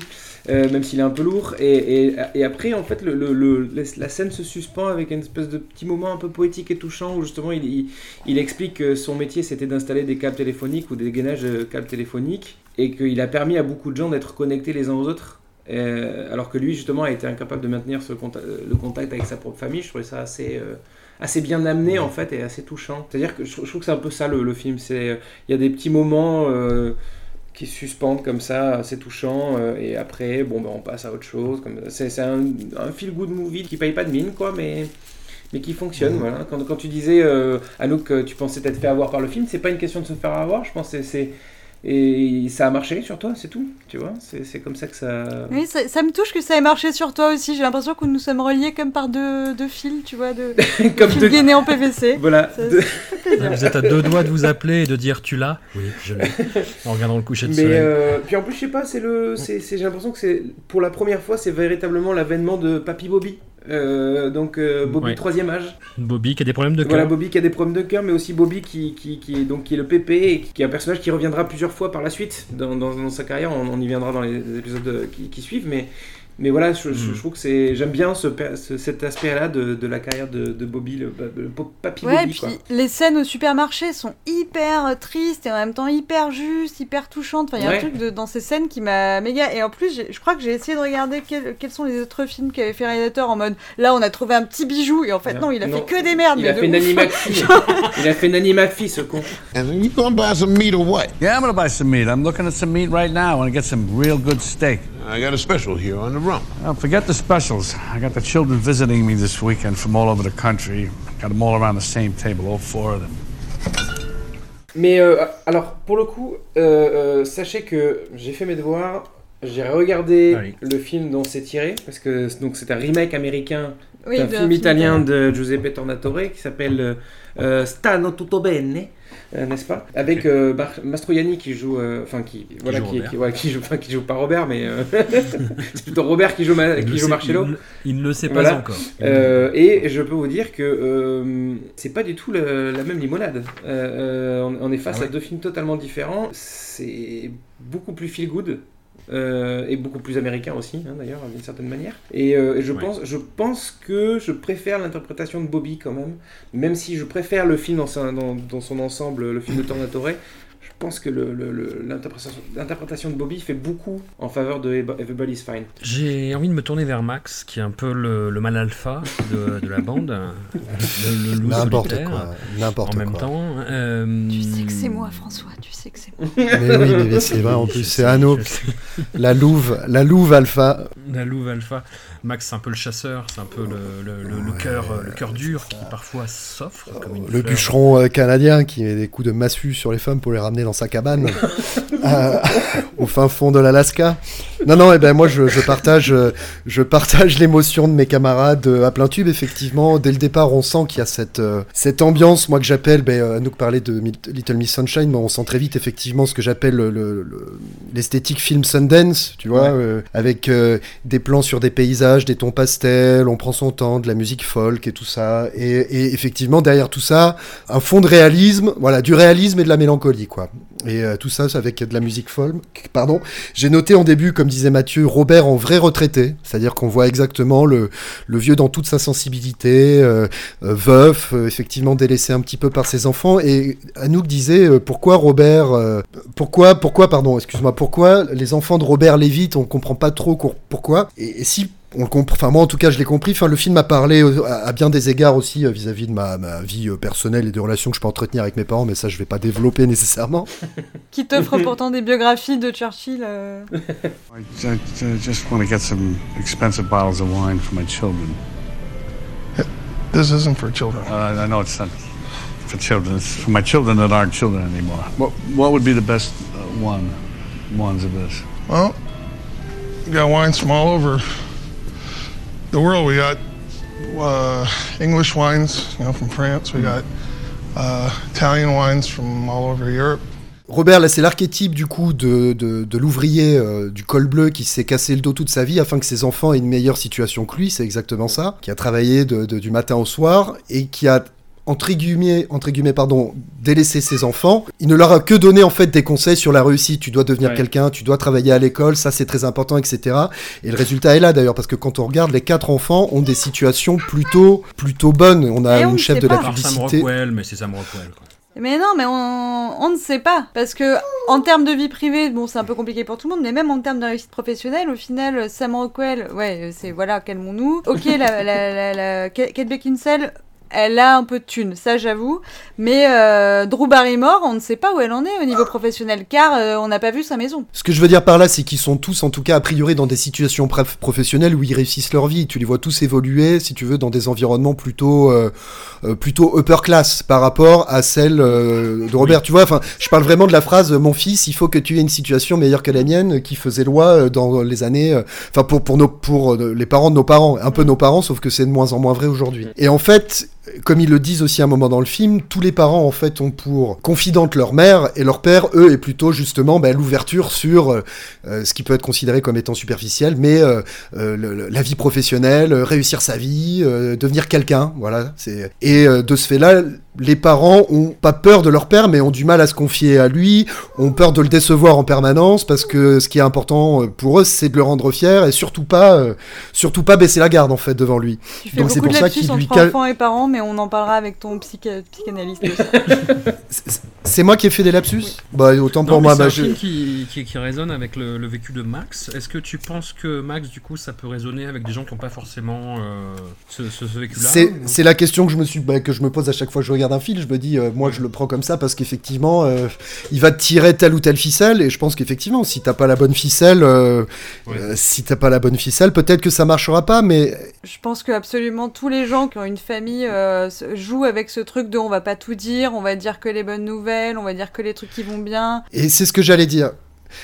euh, même s'il est un peu lourd. Et, et, après, en fait, le, la scène se suspend avec une espèce de petit moment un peu poétique et touchant où justement il, il, explique que son métier c'était d'installer des câbles téléphoniques ou des gainages de câbles téléphoniques et qu'il a permis à beaucoup de gens d'être connectés les uns aux autres. euh, alors que lui justement a été incapable de maintenir ce contact, le contact avec sa propre famille, je trouvais ça assez, euh, assez bien amené en fait et assez touchant. C'est-à-dire que je, trouve que c'est un peu ça le, le film. C'est il y a des petits moments euh, qui se suspendent comme ça, c'est touchant, euh, et après, bon, ben, on passe à autre chose. Comme... C'est un, un feel-good movie qui paye pas de mine, quoi, mais, mais qui fonctionne. Voilà. Quand, quand tu disais, euh, Anouk, que tu pensais t'être fait avoir par le film, c'est pas une question de se faire avoir, je pense que c'est. Et ça a marché sur toi, c'est tout, tu vois, c'est c'est comme ça que ça. Oui, ça, ça me touche que ça ait marché sur toi aussi. J'ai l'impression que nous sommes reliés comme par deux, deux fils, tu vois, de Comme fils deux- gainés en PVC. Voilà. Ça-. Vous êtes à deux doigts de vous appeler et de dire tu l'as Oui, je l'ai. En regardant le coucher de Mais soleil. euh, puis en plus, je sais pas, c'est le, c'est, c'est- j'ai l'impression que c'est pour la première fois, c'est véritablement l'avènement de Papy Bobby. Euh, donc euh, Bobby Ouais. troisième âge. Bobby qui a des problèmes de cœur. Voilà Bobby qui a des problèmes de cœur, mais aussi Bobby qui, qui, qui est donc qui est le PP et qui est un personnage qui reviendra plusieurs fois par la suite dans, dans, dans sa carrière. On, on y viendra dans les épisodes euh, qui, qui suivent, mais mais voilà, je, je- Mm. je trouve que c'est, j'aime bien ce, cet aspect-là de, de la carrière de, de Bobby, le, le Papy Ouais, et Bobby. puis quoi. les scènes au supermarché sont hyper tristes et en même temps hyper justes, hyper touchantes. Enfin, il y a Ouais. un truc de, dans ces scènes qui m'a méga. Et en plus, je crois que j'ai essayé de regarder quels, quels sont les autres films qu'avait fait réalisateur en mode là, on a trouvé un petit bijou et en fait, non, il a Non. fait que des merdes. Il mais a de fait. Nanny McPhee. Il a fait Nanny McPhee, ce con. And you gonna buy some meat or what? Yeah, I'm gonna buy some meat. I'm looking at some meat right now. I want to get some real good steak. I got a special here on the rump. Oh, forget the specials. I got the children visiting me this weekend from all over the country. Got them all around the same table, all four of them. Mais euh, alors, pour le coup, euh, euh, sachez que j'ai fait mes devoirs, j'ai regardé Ah oui. le film dont c'est tiré, parce que donc c'est un remake américain Oui, d'un film italien de Giuseppe Tornatore qui s'appelle Stano tutto bene. Euh, n'est-ce pas? Avec euh, Bar- Mastroianni qui joue, euh, enfin qui, voilà, joue qui, Robert. qui- qui joue, enfin, qui joue pas Robert, mais c'est plutôt Robert qui joue, ma- qui joue sait- Marcello. il- il ne le sait pas Voilà. encore. Et je peux vous dire que c'est pas du tout la même limonade. On, on est face Ah ouais. à deux films totalement différents. C'est beaucoup plus feel good. Euh, et beaucoup plus américain aussi, hein, d'ailleurs, d'une certaine manière. Et, euh, et je, Ouais. pense, je pense que je préfère l'interprétation de Bobby quand même, même si je préfère le film dans, sa- dans- dans son ensemble, le film de Tornatore. Je pense que le- le- le- l'interprétation de Bobby fait beaucoup en faveur de Everybody's Fine. J'ai envie de me tourner vers Max, qui est un peu le, le mal alpha de, de la bande, le, N'importe quoi, n'importe En même quoi. temps, euh, Tu sais que c'est moi, François, tu sais que c'est moi. Mais oui, mais, mais c'est vrai en plus, c'est sais. la louve, la louve alpha. La louve alpha. Max, c'est un peu le chasseur, c'est un peu le, le, le, le cœur, le cœur dur qui parfois s'offre Le fleur. bûcheron euh, canadien qui met des coups de massue sur les femmes pour les ramener dans sa cabane euh, au fin fond de l'Alaska. Non, non, et ben moi je, je partage, euh, je partage l'émotion de mes camarades à plein tube. Effectivement, dès le départ, on sent qu'il y a cette, cette ambiance, moi que j'appelle, ben, Anouk parlait de Little Miss Sunshine, mais on sent très vite effectivement ce que j'appelle le- le- le- l'esthétique film Sundance, tu vois, Ouais. euh, avec euh, des plans sur des paysages, des tons pastels, on prend son temps, de la musique folk et tout ça. Et, effectivement, derrière tout ça, un fond de réalisme, voilà, du réalisme et de la mélancolie, quoi. Et euh, tout ça, avec de la musique folk. Pardon. J'ai noté en début, comme disait Mathieu, Robert en vrai retraité, c'est-à-dire qu'on voit exactement le, le vieux dans toute sa sensibilité, euh, euh, veuf, effectivement délaissé un petit peu par ses enfants. Et Anouk disait pourquoi Robert, pourquoi, pourquoi, pardon, excuse-moi, pourquoi les enfants de Robert Lévite, on comprend pas trop pourquoi? Et si on le comprend, enfin moi en tout cas je l'ai compris. Enfin le film a parlé à, à bien des égards aussi euh, vis-à-vis de ma, ma vie euh, personnelle et des relations que je peux entretenir avec mes parents, mais ça je vais pas développer nécessairement. Qui t'offre pourtant des biographies de Churchill. euh. I ju- just want to get some expensive bottles of wine for my children. This isn't for children. Uh, I know it's not for children. It's for my children that aren't children anymore. What What would be the best uh, one ones of this? Well, we got wines from all over the world. We got uh, English wines, you know, from France. We got uh, Italian wines from all over Europe. Robert, là, c'est l'archétype du coup de, de, l'ouvrier euh, du col bleu qui s'est cassé le dos toute sa vie afin que ses enfants aient une meilleure situation que lui, c'est exactement ça, qui a travaillé du matin au soir et qui a entre guillemets, entre guillemets, pardon, délaissé ses enfants. Il ne leur a que donné en fait des conseils sur la réussite. Tu dois devenir Ouais. quelqu'un, tu dois travailler à l'école, ça c'est très important, etc. Et le résultat est là d'ailleurs parce que quand on regarde, les quatre enfants ont des situations plutôt, plutôt bonnes. On a on une ne chef de la pas. Sam publicité. Rockwell, mais c'est Sam Rockwell. quoi. Mais non, mais on, on ne sait pas. Parce que, en termes de vie privée, bon, c'est un peu compliqué pour tout le monde, mais même en termes de réussite professionnelle, au final, Sam Rockwell, ouais, c'est voilà, calmons-nous. Ok, la, la, la, la- Kate Kate Beckinsale, elle a un peu de thunes, ça j'avoue. Mais euh, Drew Barrymore, on ne sait pas où elle en est au niveau professionnel, car euh, on n'a pas vu sa maison. Ce que je veux dire par là, c'est qu'ils sont tous, en tout cas, a priori, dans des situations professionnelles où ils réussissent leur vie. Tu les vois tous évoluer, si tu veux, dans des environnements plutôt, euh, euh, plutôt upper class par rapport à celle euh, de Robert. Tu vois, enfin, je parle vraiment de la phrase "Mon fils, il faut que tu aies une situation meilleure que la mienne", qui faisait loi dans les années, enfin pour pour nos, pour les parents de nos parents, un peu nos parents, sauf que c'est de moins en moins vrai aujourd'hui. Et en fait. Comme ils le disent aussi à un moment dans le film, tous les parents en fait ont pour confidente leur mère et leur père, eux, est plutôt justement ben, l'ouverture sur euh, euh, ce qui peut être considéré comme étant superficiel, mais euh, la vie professionnelle, réussir sa vie, devenir quelqu'un, voilà. Et de ce fait-là, les parents ont pas peur de leur père, mais ont du mal à se confier à lui, ont peur de le décevoir en permanence parce que ce qui est important euh, pour eux, c'est de le rendre fier et surtout pas, euh, surtout pas baisser la garde en fait devant lui. Tu fais beaucoup de lapsus entre cal- enfants et parents, mais on en parlera avec ton psycha- psychanalyste. C'est moi qui ai fait des lapsus? Bah autant Non, pour moi. c'est bah, un je- film qui, qui, qui résonne avec le, le vécu de Max. Est-ce que tu penses que Max, du coup, ça peut résonner avec des gens qui n'ont pas forcément euh, ce, ce- ce vécu-là C'est, ou- c'est la question que je me suis, bah, que je me pose à chaque fois que je regarde un film. Je me dis, euh, moi, je le prends comme ça parce qu'effectivement, euh, il va te tirer telle ou telle ficelle, et je pense qu'effectivement, si t'as pas la bonne ficelle, euh, euh, si t'as pas la bonne ficelle, peut-être que ça marchera pas, mais Je pense que absolument tous les gens qui ont une famille euh, jouent avec ce truc de on va pas tout dire, on va dire que les bonnes nouvelles, on va dire que les trucs qui vont bien. Et c'est ce que j'allais dire.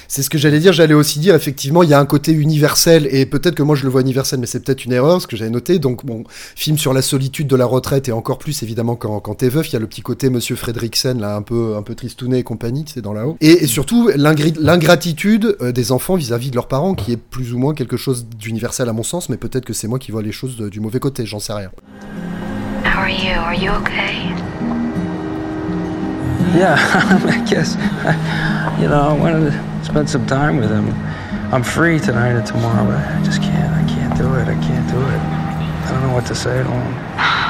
C'est ce que j'allais dire. J'allais aussi dire, effectivement, il y a un côté universel, et peut-être que moi je le vois universel, mais c'est peut-être une erreur, ce que j'avais noté. Donc, bon, film sur la solitude de la retraite, et encore plus, évidemment, quand, quand t'es veuf, il y a le petit côté Monsieur Fredriksen, là, un peu, un peu tristounet et compagnie, c'est dans là-haut. Et, et surtout, l'ingratitude euh, des enfants vis-à-vis de leurs parents, qui est plus ou moins quelque chose d'universel à mon sens, mais peut-être que c'est moi qui vois les choses du mauvais côté, j'en sais rien. How are you? Are you okay? Yeah, I guess. You know, I wanted to spend some time with him. I'm free tonight and tomorrow, but I just can't. I can't do it. I can't do it. I don't know what to say to him.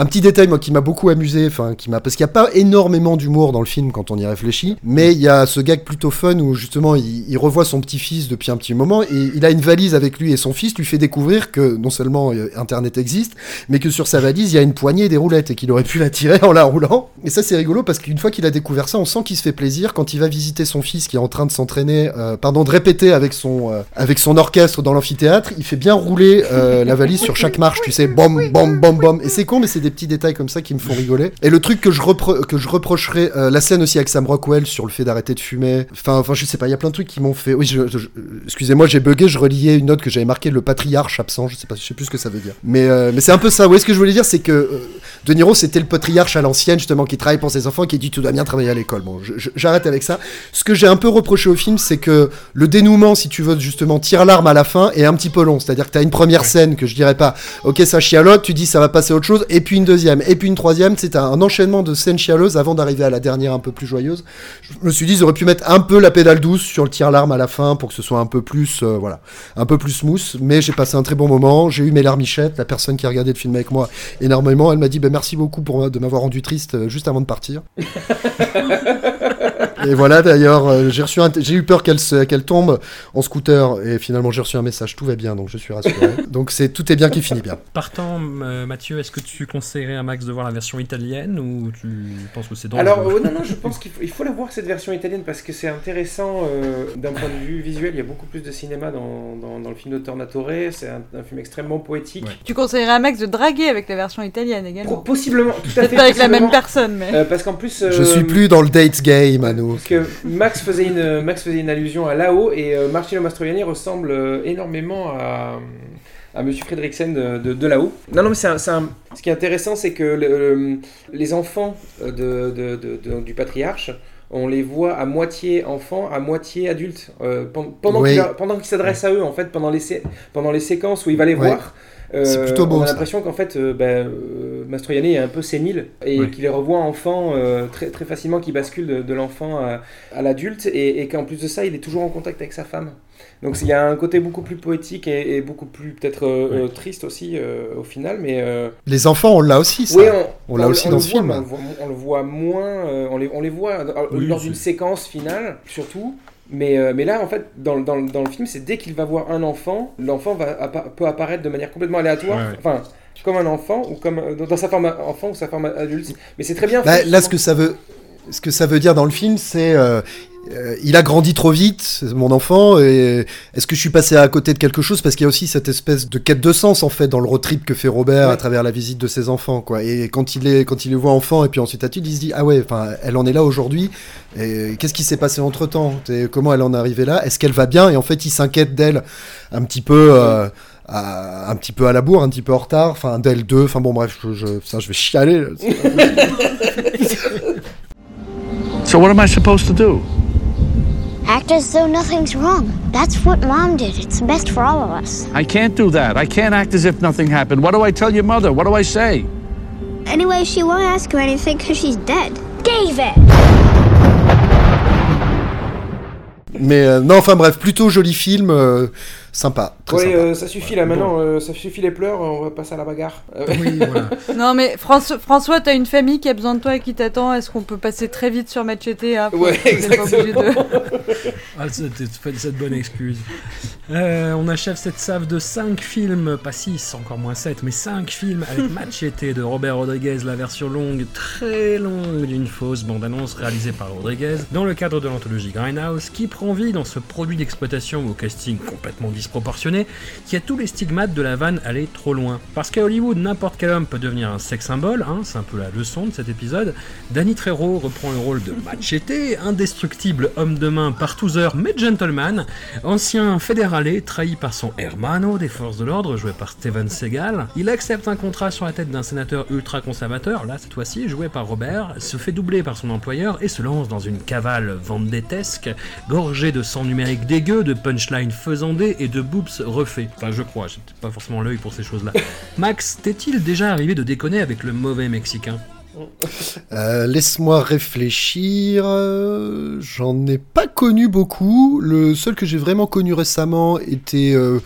Un petit détail moi qui m'a beaucoup amusé, enfin qui m'a parce qu'il n'y a pas énormément d'humour dans le film quand on y réfléchit, mais il y a ce gag plutôt fun où justement il, revoit son petit-fils depuis un petit moment et il a une valise avec lui et son fils lui fait découvrir que non seulement euh, Internet existe, mais que sur sa valise il y a une poignée des roulettes et qu'il aurait pu la tirer en la roulant. Et ça c'est rigolo parce qu'une fois qu'il a découvert ça, on sent qu'il se fait plaisir quand il va visiter son fils qui est en train de s'entraîner, euh, pardon, de répéter avec son euh, avec son orchestre dans l'amphithéâtre. Il fait bien rouler la valise sur chaque marche, tu sais, bom bom bom bom. Et c'est con, mais c'est des petits détails comme ça qui me font rigoler. Et le truc que je, repro- que je reprocherais, euh, la scène aussi avec Sam Rockwell sur le fait d'arrêter de fumer. Enfin, enfin, je sais pas, il y a plein de trucs qui m'ont fait. Oui, je- je- je- excusez-moi, j'ai bugué, je reliais une note que j'avais marquée, le patriarche absent. Je sais pas, je sais plus ce que ça veut dire. Mais, euh, mais c'est un peu ça. Ouais, ce que je voulais dire, c'est que euh, De Niro, c'était le patriarche à l'ancienne, justement, qui travaille pour ses enfants, qui dit tout doit bien travailler à l'école. Bon, j'arrête avec ça. Ce que j'ai un peu reproché au film, c'est que le dénouement, si tu veux, justement, tire l'arme à la fin, est un petit peu long. C'est-à-dire que t'as une première scène que je dirais pas, ok, ça chialote, tu dis ça va passer à autre chose, et puis une deuxième, et puis une troisième. C'est un, enchaînement de scènes chialeuses avant d'arriver à la dernière un peu plus joyeuse. Je me suis dit, ils auraient pu mettre un peu la pédale douce sur le tire l'arme à la fin pour que ce soit un peu plus, euh, voilà, un peu plus smooth. Mais j'ai passé un très bon moment. J'ai eu mes larmichettes. La personne qui a regardé le film avec moi énormément, elle m'a dit, ben merci beaucoup pour de m'avoir rendu triste euh, juste avant de partir. Et voilà, d'ailleurs, euh, j'ai reçu un t- j'ai eu peur qu'elle se- qu'elle tombe en scooter et finalement j'ai reçu un message, tout va bien, donc je suis rassuré. donc c'est tout est bien qui finit bien. Partant, Mathieu, est-ce que tu conseillerais à Max de voir la version italienne ou tu penses que c'est dangereux Alors, euh, non, non, je pense qu'il faut, il faut la voir cette version italienne parce que c'est intéressant euh, d'un point de vue visuel. Il y a beaucoup plus de cinéma dans, dans, dans le film de Tornatore. C'est un, un film extrêmement poétique. Tu conseillerais à Max de draguer avec la version italienne également. Possiblement, tout à Peut-être fait. pas avec la même personne, mais. Euh, parce qu'en plus. Je euh, suis plus dans le date game, Parce que Max faisait une, Max faisait une allusion à Lao et euh, Marcello Mastroianni ressemble euh, énormément à, à Monsieur Fredriksen de, de, de Lao. Non, non, mais c'est un- c'est un- ce qui est intéressant, c'est que le- le- les enfants de, de- de- de- du patriarche, on les voit à moitié enfants, à moitié adultes. euh, pen- pendant Oui. qu'il a- pendant qu'il s'adresse à eux, en fait, pendant les, sé- pendant les séquences où il va les Ouais. voir. Euh, C'est plutôt beau, On a l'impression qu'en fait, euh, ben, euh, Mastroianni est un peu sénile et qu'il les revoit enfants euh, très, très facilement, qui bascule de, de l'enfant à, à l'adulte et, et qu'en plus de ça, il est toujours en contact avec sa femme. Donc il y a un côté beaucoup plus poétique et, et beaucoup plus peut-être euh, euh, triste aussi euh, au final, mais euh, Les enfants, on l'a aussi, ça. oui, on l'a aussi on dans ce film. On le voit, on le voit moins, euh, on, les, on les voit euh, Oui, lors d'une séquence finale, surtout, Mais, euh, mais là, en fait, dans, le- dans, le- dans le film, c'est dès qu'il va voir un enfant, l'enfant va appa- peut apparaître de manière complètement aléatoire. Ouais, ouais. Enfin, comme un enfant, ou comme euh, dans sa forme enfant ou sa forme adulte. Mais c'est très bien Bah, fait. là, ce que ça veut, ce que ça veut dire dans le film, c'est euh, euh, il a grandi trop vite, mon enfant. Et est-ce que je suis passé à côté de quelque chose? Parce qu'il y a aussi cette espèce de quête de sens en fait dans le road trip que fait Robert Ouais. à travers la visite de ses enfants, quoi. Et quand il est, quand il les voit enfant et puis ensuite adulte, il se dit ah ouais, enfin, elle en est là aujourd'hui. Et qu'est-ce qui s'est passé entre temps Comment elle en est arrivée là? Est-ce qu'elle va bien? Et en fait, il s'inquiète d'elle un petit peu. euh, à- un petit peu à la bourre, un petit peu en retard, enfin d'elle deux, enfin bon bref, je, je, putain, je vais chialer. là. So what am I supposed to do? Act as though nothing's wrong. That's what Mom did. It's best for all of us. I can't do that. I can't act as if nothing happened. What do I tell your mother? What do I say? Anyway, she won't ask you anything because she's dead. David! Mais euh, non, enfin bref, plutôt joli film, euh, sympa. Très Ouais, sympa. euh, ça suffit là maintenant, euh, ça suffit les pleurs, on va passer à la bagarre. Euh, Non mais François, François t'as une famille qui a besoin de toi et qui t'attend. Est-ce qu'on peut passer très vite sur Machete hein, Ouais, de- Ah, c'était cette bonne excuse. Euh, on achève cette save de 5 films, pas 6, encore moins 7, mais 5 films avec Machete de Robert Rodriguez, la version longue, très longue d'une fausse bande-annonce réalisée par Rodriguez, dans le cadre de l'anthologie Grindhouse, qui prend vie dans ce produit d'exploitation au casting complètement disproportionné, qui a tous les stigmates de la vanne aller trop loin. Parce qu'à Hollywood, n'importe quel homme peut devenir un sex symbole, hein, c'est un peu la leçon de cet épisode. Danny Trejo reprend le rôle de Machete, indestructible homme de main partouzeur mais gentleman, ancien fédéralé trahi par son hermano des forces de l'ordre joué par Steven Seagal. Il accepte un contrat sur la tête d'un sénateur ultra conservateur, là cette fois-ci joué par Robert, se fait doubler par son employeur et se lance dans une cavale vendétesque, gorgée de sang numérique dégueu, de punchlines faisandées et de boobs refaits. Enfin je crois, j'ai pas forcément l'œil pour ces choses-là. Max, t'est-il déjà arrivé de déconner avec le mauvais mexicain? Euh, Laisse-moi réfléchir. euh, J'en ai pas connu beaucoup. Le seul que j'ai vraiment connu récemment était euh,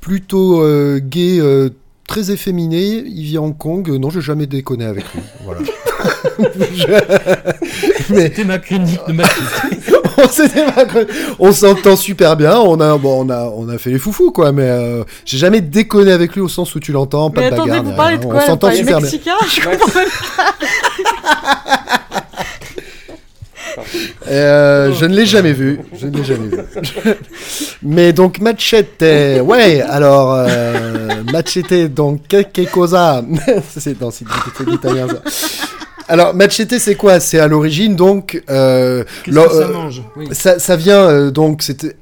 plutôt euh, gay, euh, très efféminé. Il vit à Hong Kong. Non, j'ai jamais déconné avec lui. Voilà. Je- Mais- C'était ma chronique de Machete. on on s'entend super bien. On a, bon, on a, on a fait les foufous quoi. Mais euh, j'ai jamais déconné avec lui au sens où tu l'entends, pas Mais de attendez, bagarre. vous parlez de on quoi s'entend Vous parlez super bien. Je comprends Euh, je ne l'ai jamais vu. Je ne l'ai jamais vu. Mais donc Machete, ouais. Alors euh, Machete, donc que, que cosa? C'est non, c'est l'italien ça. Alors Machete, c'est quoi? C'est à l'origine donc. Euh, Qu'est-ce lo- que ça euh, mange? Oui. ça, ça vient euh, donc c'était.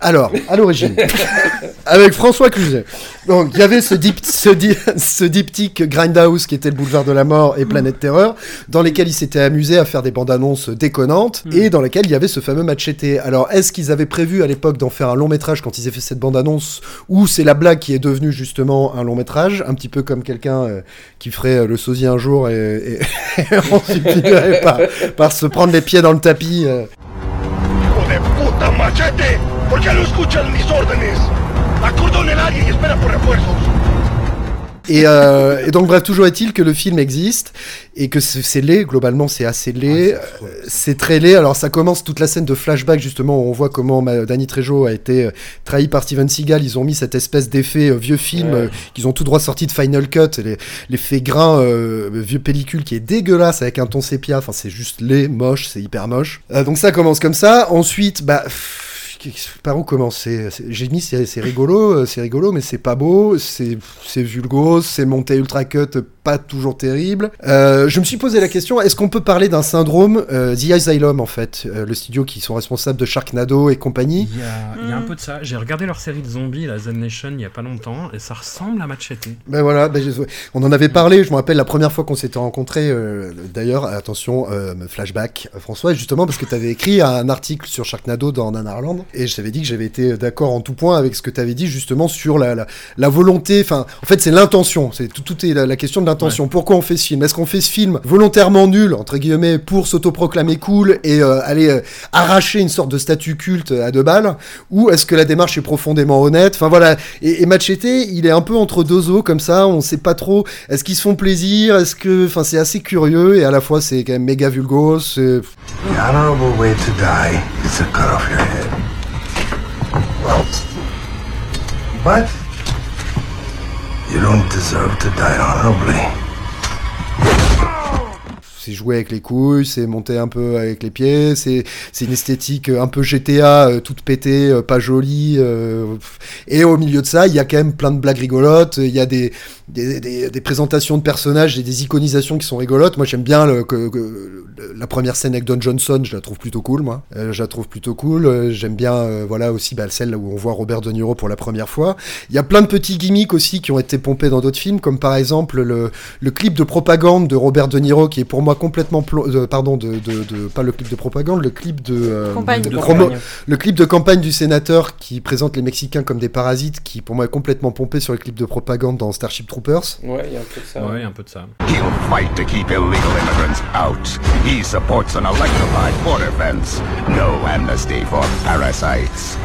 Alors, à l'origine, avec François Cluzet. Donc, il y avait ce, dip- ce, di- ce diptyque Grindhouse qui était le boulevard de la mort et Planète Terreur, dans lesquels ils s'étaient amusés à faire des bandes annonces déconnantes et dans lesquels il y avait ce fameux Machete. Alors, est-ce qu'ils avaient prévu à l'époque d'en faire un long métrage quand ils avaient fait cette bande annonce ou c'est la blague qui est devenue justement un long métrage, un petit peu comme quelqu'un euh, qui ferait euh, le sosie un jour et, et, et ensuite finirait par, par se prendre les pieds dans le tapis euh. ¡Hijo de puta machete! ¿Por qué no escuchan mis órdenes? Acordone el área y espera por refuerzos. Et, euh, et donc bref, toujours est-il que le film existe et que c'est laid, globalement c'est assez laid, Euh, c'est très laid. Alors ça commence toute la scène de flashback justement où on voit comment ma- Danny Trejo a été euh, trahi par Steven Seagal. Ils ont mis cette espèce d'effet euh, vieux film Ouais. euh, qu'ils ont tout droit sorti de Final Cut, les- l'effet grain euh, vieux pellicule qui est dégueulasse avec un ton sépia. Enfin c'est juste laid, moche, c'est hyper moche. Euh, donc ça commence comme ça. Ensuite, bah pff, par où commencer J'ai mis c'est rigolo, euh, c'est rigolo, mais c'est pas beau, c'est vulgose, c'est monté ultra cut, pas toujours terrible. Euh, je me suis posé la question est-ce qu'on peut parler d'un syndrome euh, The Asylum en fait, euh, le studio qui sont responsables de Sharknado et compagnie Il y, a, il y a un peu de ça. J'ai regardé leur série de zombies, la Zen Nation, il y a pas longtemps, et ça ressemble à Machete. Ben voilà, ben je- on en avait parlé, je me rappelle la première fois qu'on s'était rencontrés, euh, d'ailleurs, attention, euh, flashback, François, justement parce que tu avais écrit un article sur Sharknado dans Nanarland, et je t'avais dit que j'avais été d'accord en tout point avec ce que tu avais dit justement sur la, la, la volonté, enfin, en fait c'est l'intention, c'est tout, tout est la, la question de d'intention. Pourquoi on fait ce film? Est-ce qu'on fait ce film volontairement nul, entre guillemets, pour s'autoproclamer cool et euh, aller euh, arracher une sorte de statut culte à deux balles? Ou est-ce que la démarche est profondément honnête? Enfin voilà, et, et Machete, il est un peu entre deux eaux comme ça, on sait pas trop, est-ce qu'ils se font plaisir? Est-ce que... Enfin c'est assez curieux et à la fois c'est quand même méga c'est- The you don't deserve to die honorably. C'est jouer avec les couilles, c'est monter un peu avec les pieds, c'est une esthétique un peu GTA, euh, toute pétée, euh, pas jolie. euh, et au milieu de ça, il y a quand même plein de blagues rigolotes, il y a des, des, présentations de personnages et des iconisations qui sont rigolotes. Moi, j'aime bien que, la première scène avec Don Johnson, je la trouve plutôt cool, moi. Euh, je la trouve plutôt cool. Euh, j'aime bien, euh, voilà, aussi bah, celle où on voit Robert De Niro pour la première fois. Il y a plein de petits gimmicks aussi qui ont été pompés dans d'autres films, comme par exemple le, le clip de propagande de Robert De Niro, qui est pour moi complètement, plo- euh, pardon, de, de, de- pas le clip de propagande, le clip de, euh, Campagne. de promo- campagne. le clip de campagne du sénateur qui présente les Mexicains comme des parasites, qui pour moi est complètement pompé sur le clip de propagande dans Starship Troopers. Ouais, il y a un peu de ça. Ouais, un peu de ça. He'll fight to keep illegal immigrants out. He supports an electrified border fence. No amnesty for parasites.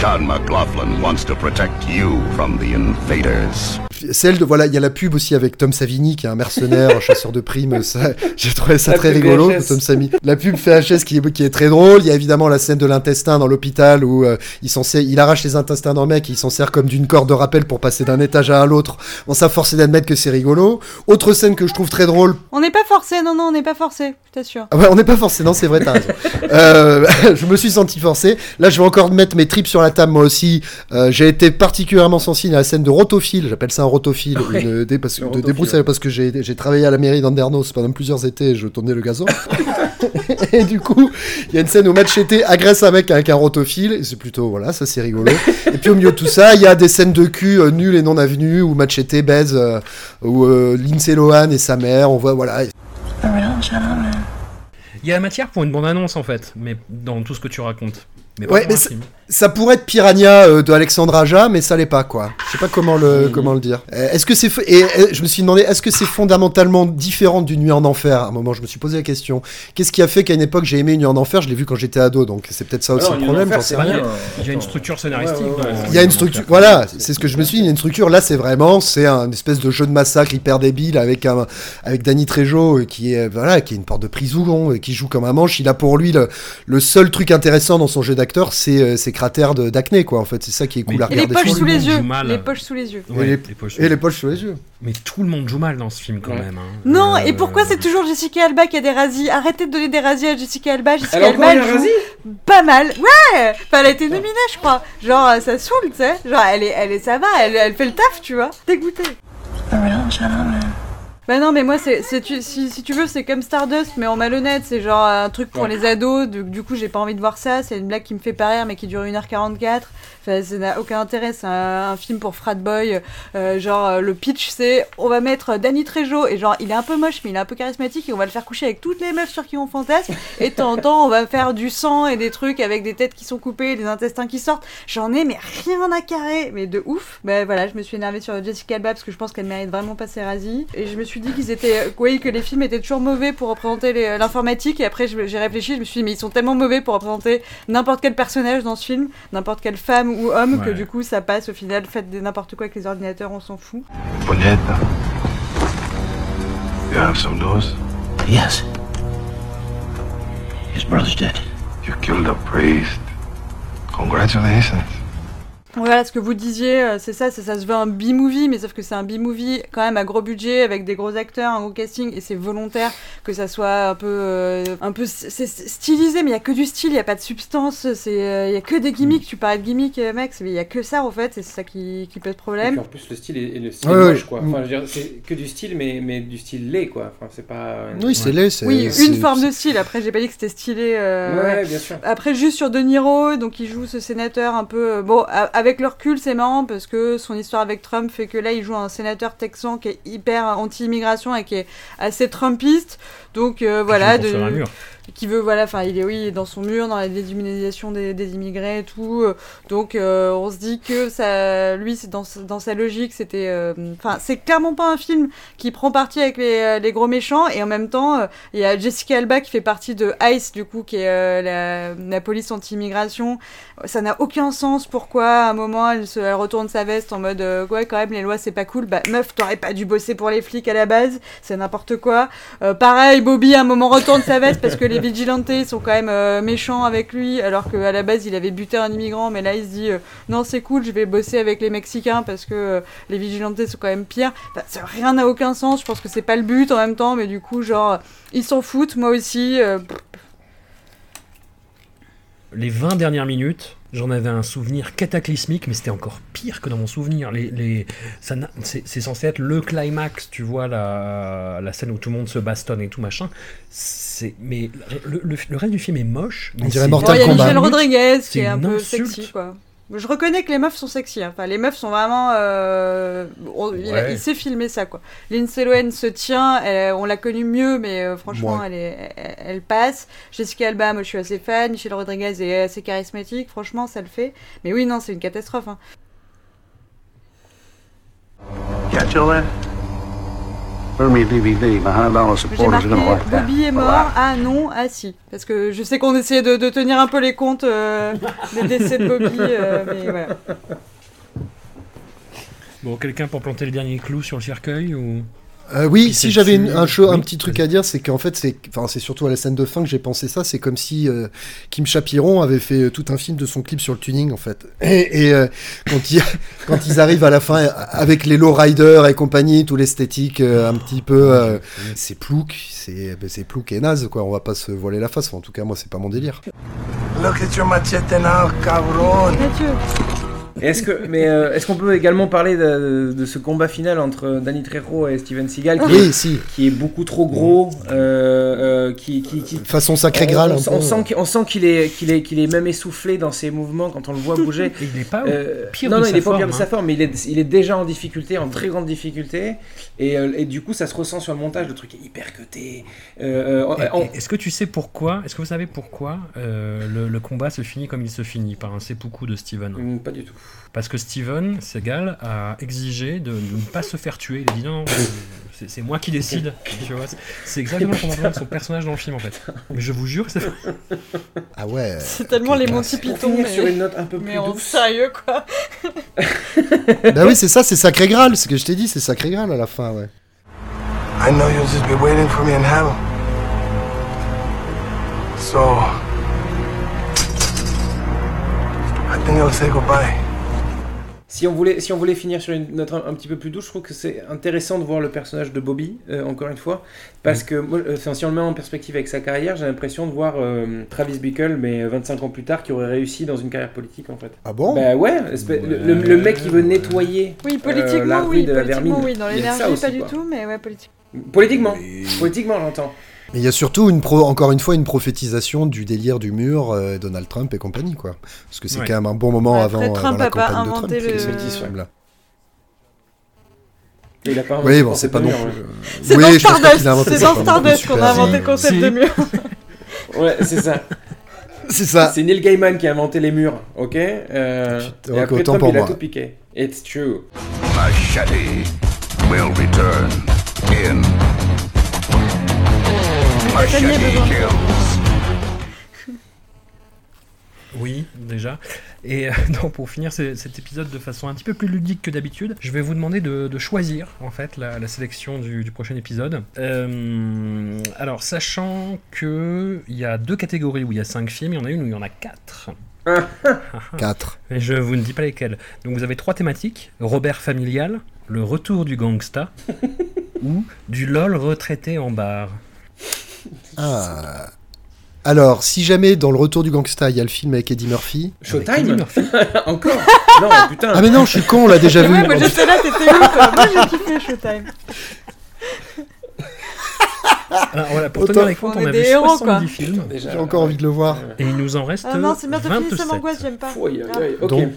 John McLaughlin wants to protect you from the invaders. Celle de voilà, il y a la pub aussi avec Tom Savini qui est un mercenaire, un chasseur de primes. Ça, j'ai trouvé ça La très rigolo. Tom Savini. La pub VHS qui est qui est très drôle. Il y a évidemment la scène de l'intestin dans l'hôpital où euh, il s'en sert- il arrache les intestins d'un mec, et il s'en sert comme d'une corde de rappel pour passer d'un étage à l'autre. Bon, ça forcé d'admettre que c'est rigolo. Autre scène que je trouve très drôle. On n'est pas forcé, non, non, on n'est pas forcé, je t'assure. Ah ouais, on n'est pas forcé, non, c'est vrai, t'as raison. Euh, je me suis senti forcé. Là, je vais encore mettre mes tripes sur la table, moi aussi. Euh, j'ai été particulièrement sensible à la scène de rotophile. J'appelle ça un rotophile. Ouais, une, dé- parce, de rotophile, débroussailles, parce que j'ai j'ai travaillé à la mairie d'Andernos pendant plusieurs étés. Je tournais le gazon. et du coup, il y a une scène où Machete agresse un mec avec un rotophile. Et c'est plutôt, voilà, ça c'est rigolo. et puis au milieu de tout ça, il y a des scènes de cul euh, nulles et non avenues où Machete baise, euh, où euh, Lindsay Lohan et sa mère. On voit, voilà. Il y a la matière pour une bande-annonce en fait, mais dans tout ce que tu racontes. Mais pas Ouais, pour mais un ça, film. Ça pourrait être Piranha euh, de Alexandre Aja, mais ça l'est pas quoi. Je sais pas comment le comment le dire. Euh, Est-ce que c'est et euh, je me suis demandé est-ce que c'est fondamentalement différent d'une nuit en enfer? À un moment, je me suis posé la question. Qu'est-ce qui a fait qu'à une époque j'ai aimé une nuit en enfer? Je l'ai vu quand j'étais ado, donc c'est peut-être ça aussi Alors, le problème. Enfer, c'est rien. rien. Il y a une structure scénaristique. Ouais, ouais, ouais. dans- Il y a une structure, voilà, c'est ce que je me suis dit. Il y a une structure. Là, c'est vraiment, c'est un espèce de jeu de massacre hyper débile avec un, avec Danny Trejo qui est, voilà, qui est une porte de prison, qui joue comme un manche. Il a pour lui le, le seul truc intéressant dans son jeu d'acteur, c'est cratères de- d'acné, quoi. En fait, c'est ça qui est cool à Et les regarder. poches sous les yeux. Les poches sous les yeux. Ouais, et, les, les poches et les poches sous les yeux. Mais tout le monde joue mal dans ce film quand Ouais. même. hein. Non, Euh, et pourquoi c'est toujours Jessica Alba qui a des razzies Arrêtez de donner des razzies à Jessica Alba. Jessica Elle Alba, elle joue pas mal. Ouais Enfin, elle a été nominée, je crois. Genre, euh, ça saoule, tu sais. Genre, elle est, elle est, ça va, elle, elle fait le taf, tu vois. Dégoûtée. Bah non, mais moi, c'est, c'est- tu- si, si tu veux, c'est comme Stardust, mais en malhonnête. C'est genre un truc pour Ouais. les ados. Du, du coup, j'ai pas envie de voir ça. C'est une blague qui me fait pas rire, mais qui dure 1h44. Enfin, ça n'a aucun intérêt. C'est un, film pour frat boy. Euh, genre, euh, le pitch, c'est on va mettre Danny Trejo. Et genre, il est un peu moche, mais il est un peu charismatique. Et on va le faire coucher avec toutes les meufs sur qui on fantasme. Et de temps en temps, on va faire du sang et des trucs avec des têtes qui sont coupées, des intestins qui sortent. J'en ai, mais rien à carrer. Mais de ouf. Bah voilà, je me suis énervée sur Jessica Alba parce que je pense qu'elle mérite vraiment pas ses. Et je me suis dit qu'ils étaient. Oui, que les films étaient toujours mauvais pour représenter les- l'informatique. Et après, j'ai réfléchi, je me suis dit, mais ils sont tellement mauvais pour représenter n'importe quel personnage dans ce film, n'importe quelle femme ou homme, que Ouais. du coup, ça passe au final. Faites des n'importe quoi avec les ordinateurs, on s'en fout. Puñeta. You have some news? Yes. His brother's dead. You killed a priest. Congratulations. Voilà ce que vous disiez, euh, c'est ça, c'est ça se veut un B-movie, mais sauf que c'est un B-movie quand même à gros budget, avec des gros acteurs, un gros casting, et c'est volontaire que ça soit un peu, euh, un peu, c'est stylisé, mais il y a que du style, il y a pas de substance, c'est, euh, il y a que des gimmicks. Tu parlais de gimmicks, euh, mec, mais il y a que ça en fait, et c'est ça qui, qui pose Et problème. puis en plus, le style est, est le style Ouais, moche, ouais. quoi. Enfin, je veux dire, c'est que du style, mais, mais du style laid, quoi. Enfin, c'est pas. Oui, c'est laid, c'est- Oui, c'est- une forme de style. Après, j'ai pas dit que c'était stylé. euh, Ouais, bien sûr. Après, juste sur De Niro, donc il joue ce sénateur un peu. euh, Bon, avec le recul, c'est marrant parce que son histoire avec Trump fait que là, il joue un sénateur texan qui est hyper anti-immigration et qui est assez Trumpiste. Donc euh, voilà, de, faire un mur. Qui veut, voilà, enfin, il est, oui, dans son mur, dans la déshumanisation des, des immigrés et tout. euh, Donc, euh, on se dit que ça, lui, c'est dans, dans sa logique, c'était, euh, enfin, c'est clairement pas un film qui prend parti avec les, euh, les gros méchants, et en même temps, il y a Jessica Alba qui fait partie de ICE, du coup, qui est euh, la, la police anti-immigration. Ça n'a aucun sens. Pourquoi, à un moment, elle, se, elle retourne sa veste en mode, ouais, quand même, les lois, c'est pas cool. Bah, meuf, t'aurais pas dû bosser pour les flics à la base. C'est n'importe quoi. Pareil, Bobby, à un moment, retourne sa veste parce que les vigilantes sont quand même euh, méchants avec lui, alors qu'à la base, il avait buté un immigrant. Mais là, il se dit, euh, non, c'est cool, je vais bosser avec les Mexicains parce que euh, les vigilantes sont quand même pires. Bah, ça, rien n'a aucun sens. Je pense que c'est pas le but en même temps, mais du coup, genre, ils s'en foutent, moi aussi. Les 20 dernières minutes, j'en avais un souvenir cataclysmique, mais c'était encore pire que dans mon souvenir. Les, les, c'est censé être le climax, tu vois, la, la scène où tout le monde se bastonne et tout machin. C'est, mais le, le- le reste du film est moche. On dirait Mortal Bon, il y a Kombat. Michel Rodriguez qui est un peu insulte. sexy, quoi. Je reconnais que les meufs sont sexy. hein. Enfin, les meufs sont vraiment. euh, on- il, Ouais. il sait filmer ça, quoi. Lindsay Lohan se tient. elle- on l'a connue mieux, mais euh, franchement, Ouais. elle, est, elle, elle passe. Jessica Alba, moi, je suis assez fan. Michel Rodriguez est assez charismatique. Franchement, ça le fait. Mais oui, non, c'est une catastrophe. hein. Catch all that? Burn me DVD. My hundred dollar J'ai marqué. Bobby est mort. Ah non, ah si. Parce que je sais qu'on essayait de, de tenir un peu les comptes euh, des décès de Bobby. euh, mais voilà. Bon, quelqu'un pour planter le dernier clou sur le cercueil ou? Euh, oui, si j'avais un, petit truc à dire, c'est qu'en fait, c'est enfin, c'est surtout à la scène de fin que j'ai pensé ça. C'est comme si euh, Kim Chapiron avait fait euh, tout un film de son clip sur le tuning, en fait. Et, et, euh, quand, ils, quand ils arrivent à la fin, avec les lowriders et compagnie, tout l'esthétique euh, un petit peu. euh, c'est plouc, c'est ben, c'est plouc et naze, quoi. On va pas se voiler la face. Enfin, en tout cas, moi, c'est pas mon délire. Look at your machete now, cabron. Est-ce que, mais euh, est-ce qu'on peut également parler de, de ce combat final entre Danny Trejo et Steven Seagal qui, Oui, est, si. qui est beaucoup trop gros, euh, euh, qui, qui, qui- Façon sacré on- Graal, on, on sent qu'il- on sent qu'il est, qu'il est, qu'il est même essoufflé dans ses mouvements quand on le voit bouger. Il n'est pas Euh, pire non, de non, sa il est pas forme, pire de sa hein. forme, mais il est, il est déjà en difficulté, en très grande difficulté, et, et du coup, ça se ressent sur le montage. Le truc est hyper cuté. Est-ce que tu sais pourquoi Est-ce que vous savez pourquoi euh, le, le combat se finit comme il se finit par un seppuku de Steven? Mm, Pas du tout. Parce que Steven Seagal a exigé de, de ne pas se faire tuer. Il a dit non, c'est c'est moi qui décide. Tu vois, c'est- exactement le comportement de son personnage dans le film en fait. Mais je vous jure que c'est. Ah ouais. C'est tellement les Monty Python. mais- sur une note un peu plus mais en douce. sérieux, quoi. bah oui, c'est ça, c'est sacré Graal. Ce que je t'ai dit, c'est sacré Graal à la fin, ouais. I know you'll just be waiting for me in heaven. So, I think I'll say goodbye. Si on, voulait, si on voulait finir sur une note un, un petit peu plus douce, je trouve que c'est intéressant de voir le personnage de Bobby, euh, encore une fois, parce que moi, euh, enfin, si on le met en perspective avec sa carrière, j'ai l'impression de voir euh, Travis Bickle, mais 25 ans plus tard, qui aurait réussi dans une carrière politique, en fait. Ah bon? Bah ouais, le, le- le mec qui veut nettoyer Oui, euh, politiquement, la rue oui. de la Politiquement, Vermine. oui. Dans l'énergie, pas du quoi. tout, mais ouais, politique. Politiquement, politiquement, j'entends. Mais il y a surtout, une pro, encore une fois, une prophétisation du délire du mur, euh, Donald Trump et compagnie, quoi. Parce que c'est Ouais. quand même un bon moment Ouais, avant, euh, Trump avant la a pas campagne de Trump. inventé qui est le- film-là. Il a pas Oui, bon, c'est pas non plus. mur, ouais. C'est oui, dans Stardust, a qu'on a inventé le concept Si. de mur. Ouais, c'est ça. C'est ça. C'est Neil Gaiman qui a inventé les murs, ok? Euh, Et après, Trump, pour il a moi. tout piqué. It's true. Machete will return in Besoin de-. Oui, déjà. Et euh, non, pour finir ce- cet épisode de façon un petit peu plus ludique que d'habitude, je vais vous demander de, de choisir en fait la, la sélection du, du prochain épisode. Euh, alors, sachant que il y a deux catégories où il y a cinq films, il y en a une où il y en a quatre. Quatre. Et je vous ne dis pas lesquelles. Donc vous avez trois thématiques Robert familial, le retour du gangsta ou du LOL retraité en bar. Ah. Alors, si jamais dans le retour du gangsta, il y a le film avec Eddie Murphy. Eddie Showtime Murphy. Encore Non, putain. Ah mais non, je suis con, on l'a déjà vu. ouais, moi j'étais là, t'étais où toi Moi j'ai kiffé Showtime. Alors voilà, pour Autant- tenir les comptes, On a des vu héros, 70 quoi. films. J'ai encore envie de le voir. Et il nous en reste Ah non, c'est merde, 27. ça m'angoisse, j'aime pas. Donc,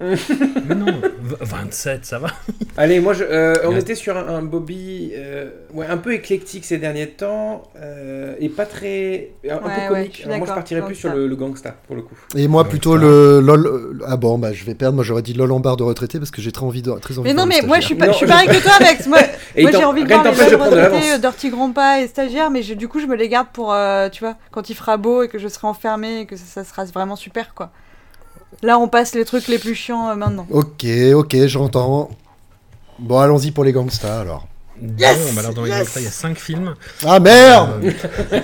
Mais non, v- 27, ça va. Allez, moi, je, euh, on était sur un, un Bobby euh, ouais, un peu éclectique ces derniers temps euh, et pas très. un, un Ouais, peu ouais, comique. je suis Alors moi, je d'accord, partirais plus sur gangsta. le, le gangsta pour le coup. Et moi, plutôt le lol. Ah bon, bah je vais perdre. Moi, j'aurais dit lol en barre de retraité parce que j'ai très envie de, très envie Mais de non, voir mais le moi je suis, pas, je suis pareil que toi, Alex. Moi, Et moi il t'en- j'ai envie de rien voir les t'empêche de jeunes prendre de retraités, l'avance. Dirty Grandpa et stagiaire, mais je- du coup je me les garde pour, euh, tu vois, quand il fera beau et que je serai enfermée et que ça, ça sera vraiment super, quoi. Là, on passe les trucs les plus chiants euh, maintenant. Ok, ok, j'entends. Bon, allons-y pour les gangsters alors. Yes bon, bah alors dans les Yes gangsters, il y a 5 films. Ah merde Euh,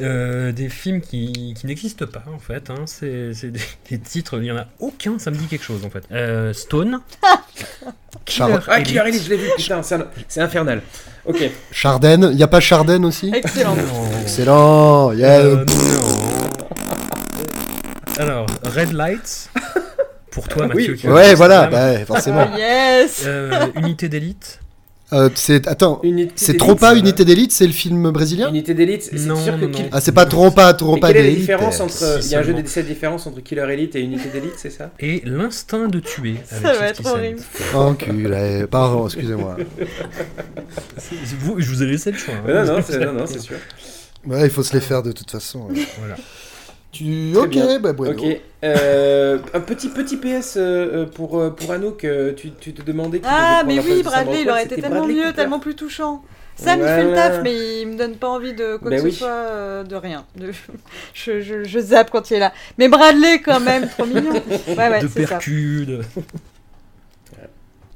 euh, des films qui, qui n'existent pas en fait. Hein. C'est c'est des, des titres, il y en a aucun, ça me dit quelque chose en fait. Euh, Stone. Killer Ah, Killer Elite. Je l'ai vu, putain, c'est un- c'est infernal. Ok. Charden, il y a pas Charden aussi Excellent. Excellent. yeah. Euh, Alors, Red Lights. Pour toi, Mathieu. Oui. qui Ouais, voilà, bah, forcément. Yes Euh, Unité d'élite. Euh, c'est attends, c'est d'élite, trop pas ça, Unité d'élite, c'est le film brésilien Unité d'élite, c'est Non, sûr que non, Kill- non. Ah, c'est pas trop pas trop Mais pas quelle est la d'élite. différence euh, entre. si Il y a un jeu de cette différence entre Killer Elite et Unité d'élite, c'est ça? Et l'instinct de tuer. Avec Ça va 50 être horrible. Enculé, pardon, excusez-moi. Vous- je vous ai laissé le choix. hein. Mais non, non, c'est non, non, c'est sûr. Ouais, il faut se les faire de toute façon. Voilà. Tu Très ok, bien. bah bueno. Ok. Euh, un petit petit PS euh, euh, pour pour Anouk. tu, tu te demandais. qui Ah, mais oui, Bradley, il aurait été tellement Bradley mieux, Cooper. tellement plus touchant. Sam, il fait le Voilà. taf, mais il me donne pas envie de quoi Ben que oui. ce soit, euh, de rien. De- Je, je, je zappe quand il est là. Mais Bradley, quand même, trop mignon. Ouais, ouais, de ça. de-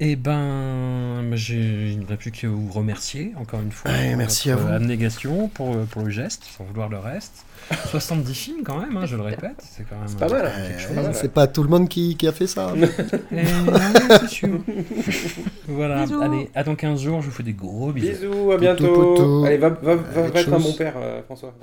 Eh ben, il ne reste plus qu'à vous remercier encore une fois. Ouais, pour merci à vous. abnégation pour, pour le geste, sans vouloir le reste. 70 films quand même, hein, je le répète. C'est quand même C'est pas mal, euh, hein. quelque chose. Ouais, c'est pas tout le monde qui, qui a fait ça. Et non, c'est sûr. voilà, Bisous. allez, à dans 15 jours, je vous fais des gros bisous. Bisous, à bientôt. poteau. Allez, va, va, va, être un chose. bon père, euh, François.